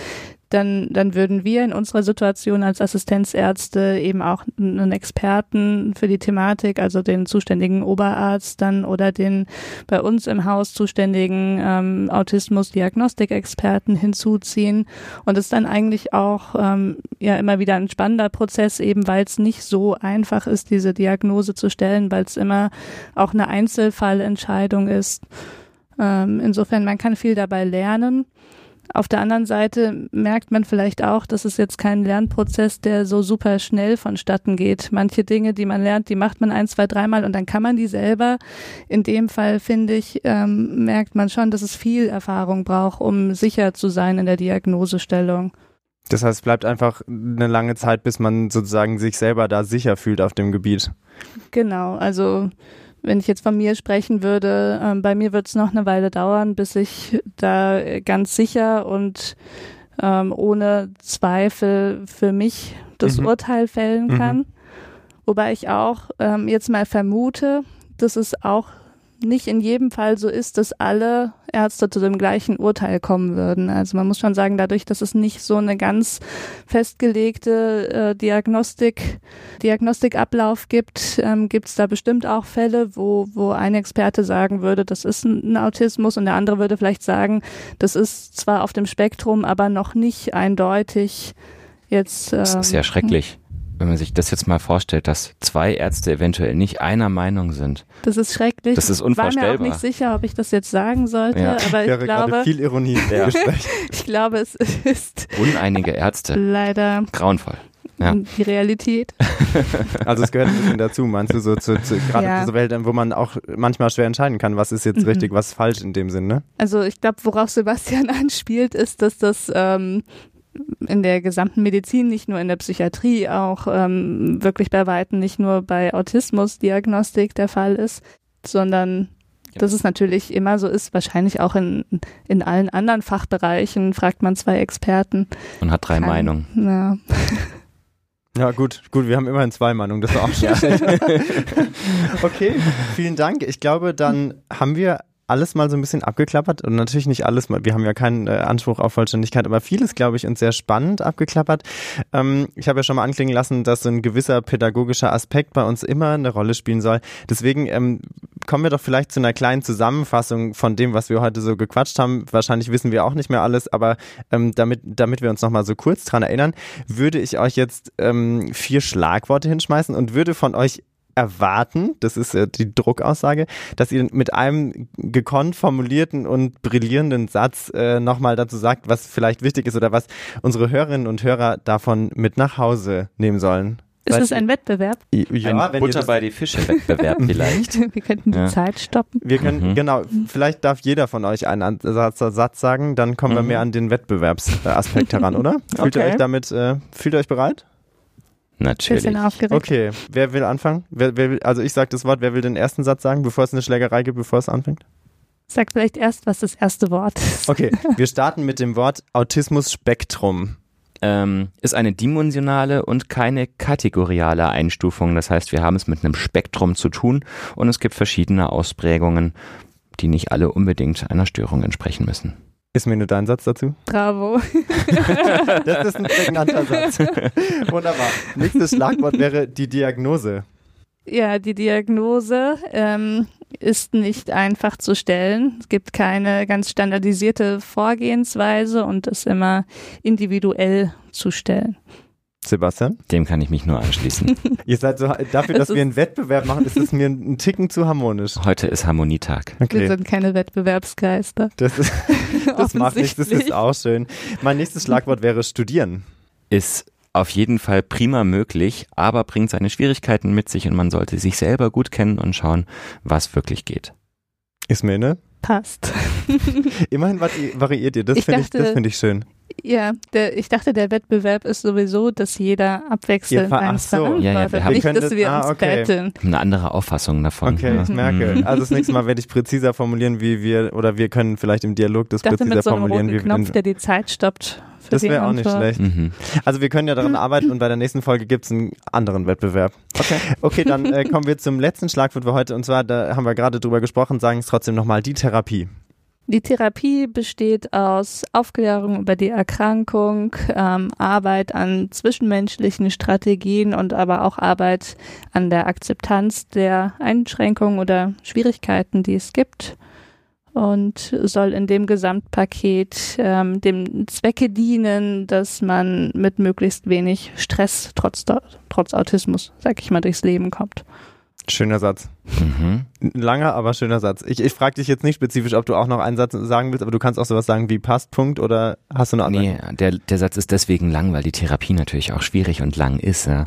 Speaker 2: dann, dann würden wir in unserer Situation als Assistenzärzte eben auch einen Experten für die Thematik, also den zuständigen Oberarzt dann oder den bei uns im Haus zuständigen ähm, Autismus-Diagnostikexperten hinzuziehen. Und es ist dann eigentlich auch ähm, ja immer wieder ein spannender Prozess, eben weil es nicht so einfach ist, diese Diagnose zu stellen, weil es immer auch eine Einzelfallentscheidung ist. Ähm, insofern, man kann viel dabei lernen. Auf der anderen Seite merkt man vielleicht auch, dass es jetzt kein Lernprozess, der so super schnell vonstatten geht. Manche Dinge, die man lernt, die macht man ein, zwei, dreimal und dann kann man die selber. In dem Fall, finde ich, ähm, merkt man schon, dass es viel Erfahrung braucht, um sicher zu sein in der Diagnosestellung.
Speaker 1: Das heißt, es bleibt einfach eine lange Zeit, bis man sozusagen sich selber da sicher fühlt auf dem Gebiet.
Speaker 2: Genau, also wenn ich jetzt von mir sprechen würde, ähm, bei mir wird es noch eine Weile dauern, bis ich da ganz sicher und ähm, ohne Zweifel für mich das mhm. Urteil fällen mhm. kann. Mhm. Wobei ich auch ähm, jetzt mal vermute, dass es auch nicht in jedem Fall so ist, dass alle Ärzte zu dem gleichen Urteil kommen würden. Also man muss schon sagen, dadurch, dass es nicht so eine ganz festgelegte äh, Diagnostik, Diagnostikablauf gibt, ähm, gibt es da bestimmt auch Fälle, wo, wo ein Experte sagen würde, das ist ein, Autismus und der andere würde vielleicht sagen, das ist zwar auf dem Spektrum, aber noch nicht eindeutig jetzt.
Speaker 3: Ähm, das ist ja ähm, schrecklich wenn man sich das jetzt mal vorstellt, dass zwei Ärzte eventuell nicht einer Meinung sind.
Speaker 2: Das ist schrecklich.
Speaker 3: Das ist unvorstellbar.
Speaker 2: Ich war mir auch nicht sicher, ob ich das jetzt sagen sollte, ja. aber ich
Speaker 1: Wäre
Speaker 2: glaube,
Speaker 1: viel Ironie im ja. Gespräch.
Speaker 2: ich glaube, es ist
Speaker 3: uneinige Ärzte.
Speaker 2: Leider
Speaker 3: grauenvoll. Ja.
Speaker 2: Die Realität.
Speaker 1: Also es gehört ein bisschen dazu, meinst du, so zu, zu gerade ja. so Welt, wo man auch manchmal schwer entscheiden kann, was ist jetzt mhm. richtig, was falsch in dem Sinn, ne?
Speaker 2: Also ich glaube, worauf Sebastian anspielt, ist, dass das ähm, in der gesamten Medizin, nicht nur in der Psychiatrie, auch ähm, wirklich bei Weitem nicht nur bei Autismusdiagnostik der Fall ist, sondern ja. dass es natürlich immer so ist, wahrscheinlich auch in, in allen anderen Fachbereichen, fragt man zwei Experten.
Speaker 3: Und hat drei Kann, Meinungen.
Speaker 2: Ja.
Speaker 1: Ja, gut, gut, wir haben immerhin zwei Meinungen, das war auch schon okay, vielen Dank. Ich glaube, dann haben wir alles mal so ein bisschen abgeklappert und natürlich nicht alles, wir haben ja keinen äh, Anspruch auf Vollständigkeit, aber vieles, glaube ich, uns sehr spannend abgeklappert. Ähm, ich habe ja schon mal anklingen lassen, dass so ein gewisser pädagogischer Aspekt bei uns immer eine Rolle spielen soll. Deswegen ähm, kommen wir doch vielleicht zu einer kleinen Zusammenfassung von dem, was wir heute so gequatscht haben. Wahrscheinlich wissen wir auch nicht mehr alles, aber ähm, damit, damit wir uns nochmal so kurz dran erinnern, würde ich euch jetzt ähm, vier Schlagworte hinschmeißen und würde von euch erwarten, das ist äh, die Druckaussage, dass ihr mit einem gekonnt formulierten und brillierenden Satz äh, nochmal dazu sagt, was vielleicht wichtig ist oder was unsere Hörerinnen und Hörer davon mit nach Hause nehmen sollen.
Speaker 2: Ist es ein Wettbewerb?
Speaker 3: Ja, ein Butter bei die Fische Wettbewerb vielleicht.
Speaker 2: wir könnten die ja. Zeit stoppen.
Speaker 1: Wir können, mhm. genau, vielleicht darf jeder von euch einen Satz, Satz sagen, dann kommen mhm. wir mehr an den Wettbewerbsaspekt heran, oder? Fühlt okay. ihr euch damit, äh, fühlt ihr euch bereit?
Speaker 3: Natürlich.
Speaker 2: Bisschen aufgeregt.
Speaker 1: Okay, wer will anfangen? Wer, wer will, also ich sage das Wort, wer will den ersten Satz sagen, bevor es eine Schlägerei gibt, bevor es anfängt?
Speaker 2: Sag vielleicht erst, was das erste Wort ist.
Speaker 1: Okay, wir starten mit dem Wort Autismus-Spektrum.
Speaker 3: Ähm, ist eine dimensionale und keine kategoriale Einstufung. Das heißt, wir haben es mit einem Spektrum zu tun und es gibt verschiedene Ausprägungen, die nicht alle unbedingt einer Störung entsprechen müssen.
Speaker 1: Ist mir nur dein Satz dazu?
Speaker 2: Bravo.
Speaker 1: das ist ein prägnanter Satz. Wunderbar. Nächstes Schlagwort wäre die Diagnose.
Speaker 2: Ja, die Diagnose ähm, ist nicht einfach zu stellen. Es gibt keine ganz standardisierte Vorgehensweise und ist immer individuell zu stellen.
Speaker 1: Sebastian?
Speaker 3: Dem kann ich mich nur anschließen.
Speaker 1: Ihr seid so, dafür, dass wir einen Wettbewerb machen, ist es mir ein Ticken zu harmonisch.
Speaker 3: Heute ist Harmonietag.
Speaker 2: Okay. Wir sind keine Wettbewerbsgeister.
Speaker 1: Das, ist, das macht nichts, das ist auch schön. Mein nächstes Schlagwort wäre studieren.
Speaker 3: Ist auf jeden Fall prima möglich, aber bringt seine Schwierigkeiten mit sich und man sollte sich selber gut kennen und schauen, was wirklich geht.
Speaker 1: Ist mir, ne?
Speaker 2: Passt.
Speaker 1: Immerhin variiert ihr, das finde ich, find ich schön.
Speaker 2: Ja, der, ich dachte, der Wettbewerb ist sowieso, dass jeder abwechselnd eins
Speaker 3: so. ja, ja, wir haben,
Speaker 2: nicht, dass wir ah, uns okay.
Speaker 3: betteln. Eine andere Auffassung davon.
Speaker 1: Okay, ja. ich merke. Mhm. Also das nächste Mal werde ich präziser formulieren, wie wir, oder wir können vielleicht im Dialog das
Speaker 2: dachte,
Speaker 1: präziser
Speaker 2: mit so einem
Speaker 1: formulieren.
Speaker 2: Roten wie Knopf, in, der die Zeit stoppt.
Speaker 1: Das wäre auch nicht schlecht. Mhm. Also wir können ja daran arbeiten und bei der nächsten Folge gibt es einen anderen Wettbewerb. Okay. Okay, dann äh, kommen wir zum letzten Schlagwort für heute und zwar, da haben wir gerade drüber gesprochen, sagen es trotzdem nochmal, die Therapie.
Speaker 2: Die Therapie besteht aus Aufklärung über die Erkrankung, ähm, Arbeit an zwischenmenschlichen Strategien und aber auch Arbeit an der Akzeptanz der Einschränkungen oder Schwierigkeiten, die es gibt und soll in dem Gesamtpaket ähm, dem Zwecke dienen, dass man mit möglichst wenig Stress trotz, trotz Autismus, sag ich mal, durchs Leben kommt.
Speaker 1: Schöner Satz. Mhm. Langer, aber schöner Satz. Ich, ich frage dich jetzt nicht spezifisch, ob du auch noch einen Satz sagen willst, aber du kannst auch sowas sagen wie passt, Punkt oder hast du eine andere?
Speaker 3: Nee, der, der Satz ist deswegen lang, weil die Therapie natürlich auch schwierig und lang ist. Ja.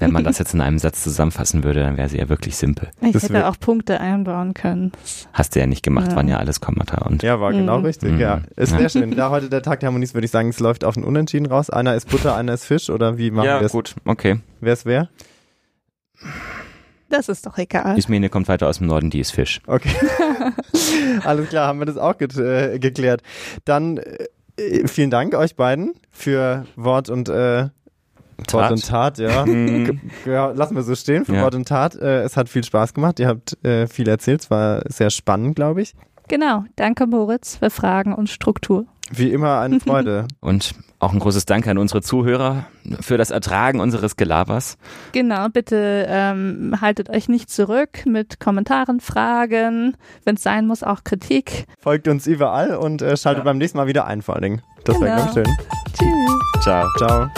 Speaker 3: Wenn man das jetzt in einem Satz zusammenfassen würde, dann wäre sie ja wirklich simpel.
Speaker 2: Ich das hätte auch Punkte einbauen können.
Speaker 3: Hast du ja nicht gemacht, ja. waren ja alles Kommata. Und
Speaker 1: ja, war genau mhm. richtig, mhm. ja. Ist ja. sehr schön. Da heute der Tag der Harmonie würde ich sagen, es läuft auf ein Unentschieden raus. Einer ist Butter, einer ist Fisch oder wie machen wir es?
Speaker 3: Ja, gut, okay.
Speaker 1: Wer ist wer?
Speaker 2: Das ist doch egal.
Speaker 3: Ismene kommt weiter aus dem Norden, die ist Fisch.
Speaker 1: Okay. Alles klar, haben wir das auch ge äh, geklärt. Dann äh, vielen Dank euch beiden für Wort und äh, Wort und Tat, ja.
Speaker 3: Mhm.
Speaker 1: ja. Lassen wir so stehen für
Speaker 3: Ja.
Speaker 1: Wort und Tat. Äh, es hat viel Spaß gemacht. Ihr habt äh, viel erzählt. Es war sehr spannend, glaube ich.
Speaker 2: Genau. Danke, Moritz, für Fragen und Struktur.
Speaker 1: Wie immer eine Freude.
Speaker 3: Und auch ein großes Danke an unsere Zuhörer für das Ertragen unseres Gelabers.
Speaker 2: Genau, bitte ähm, haltet euch nicht zurück mit Kommentaren, Fragen, wenn es sein muss, auch Kritik.
Speaker 1: Folgt uns überall und äh, schaltet beim nächsten Mal wieder ein, vor allen Dingen. Das wäre
Speaker 2: Genau.
Speaker 1: ganz schön.
Speaker 2: Tschüss.
Speaker 3: Ciao.
Speaker 1: Ciao.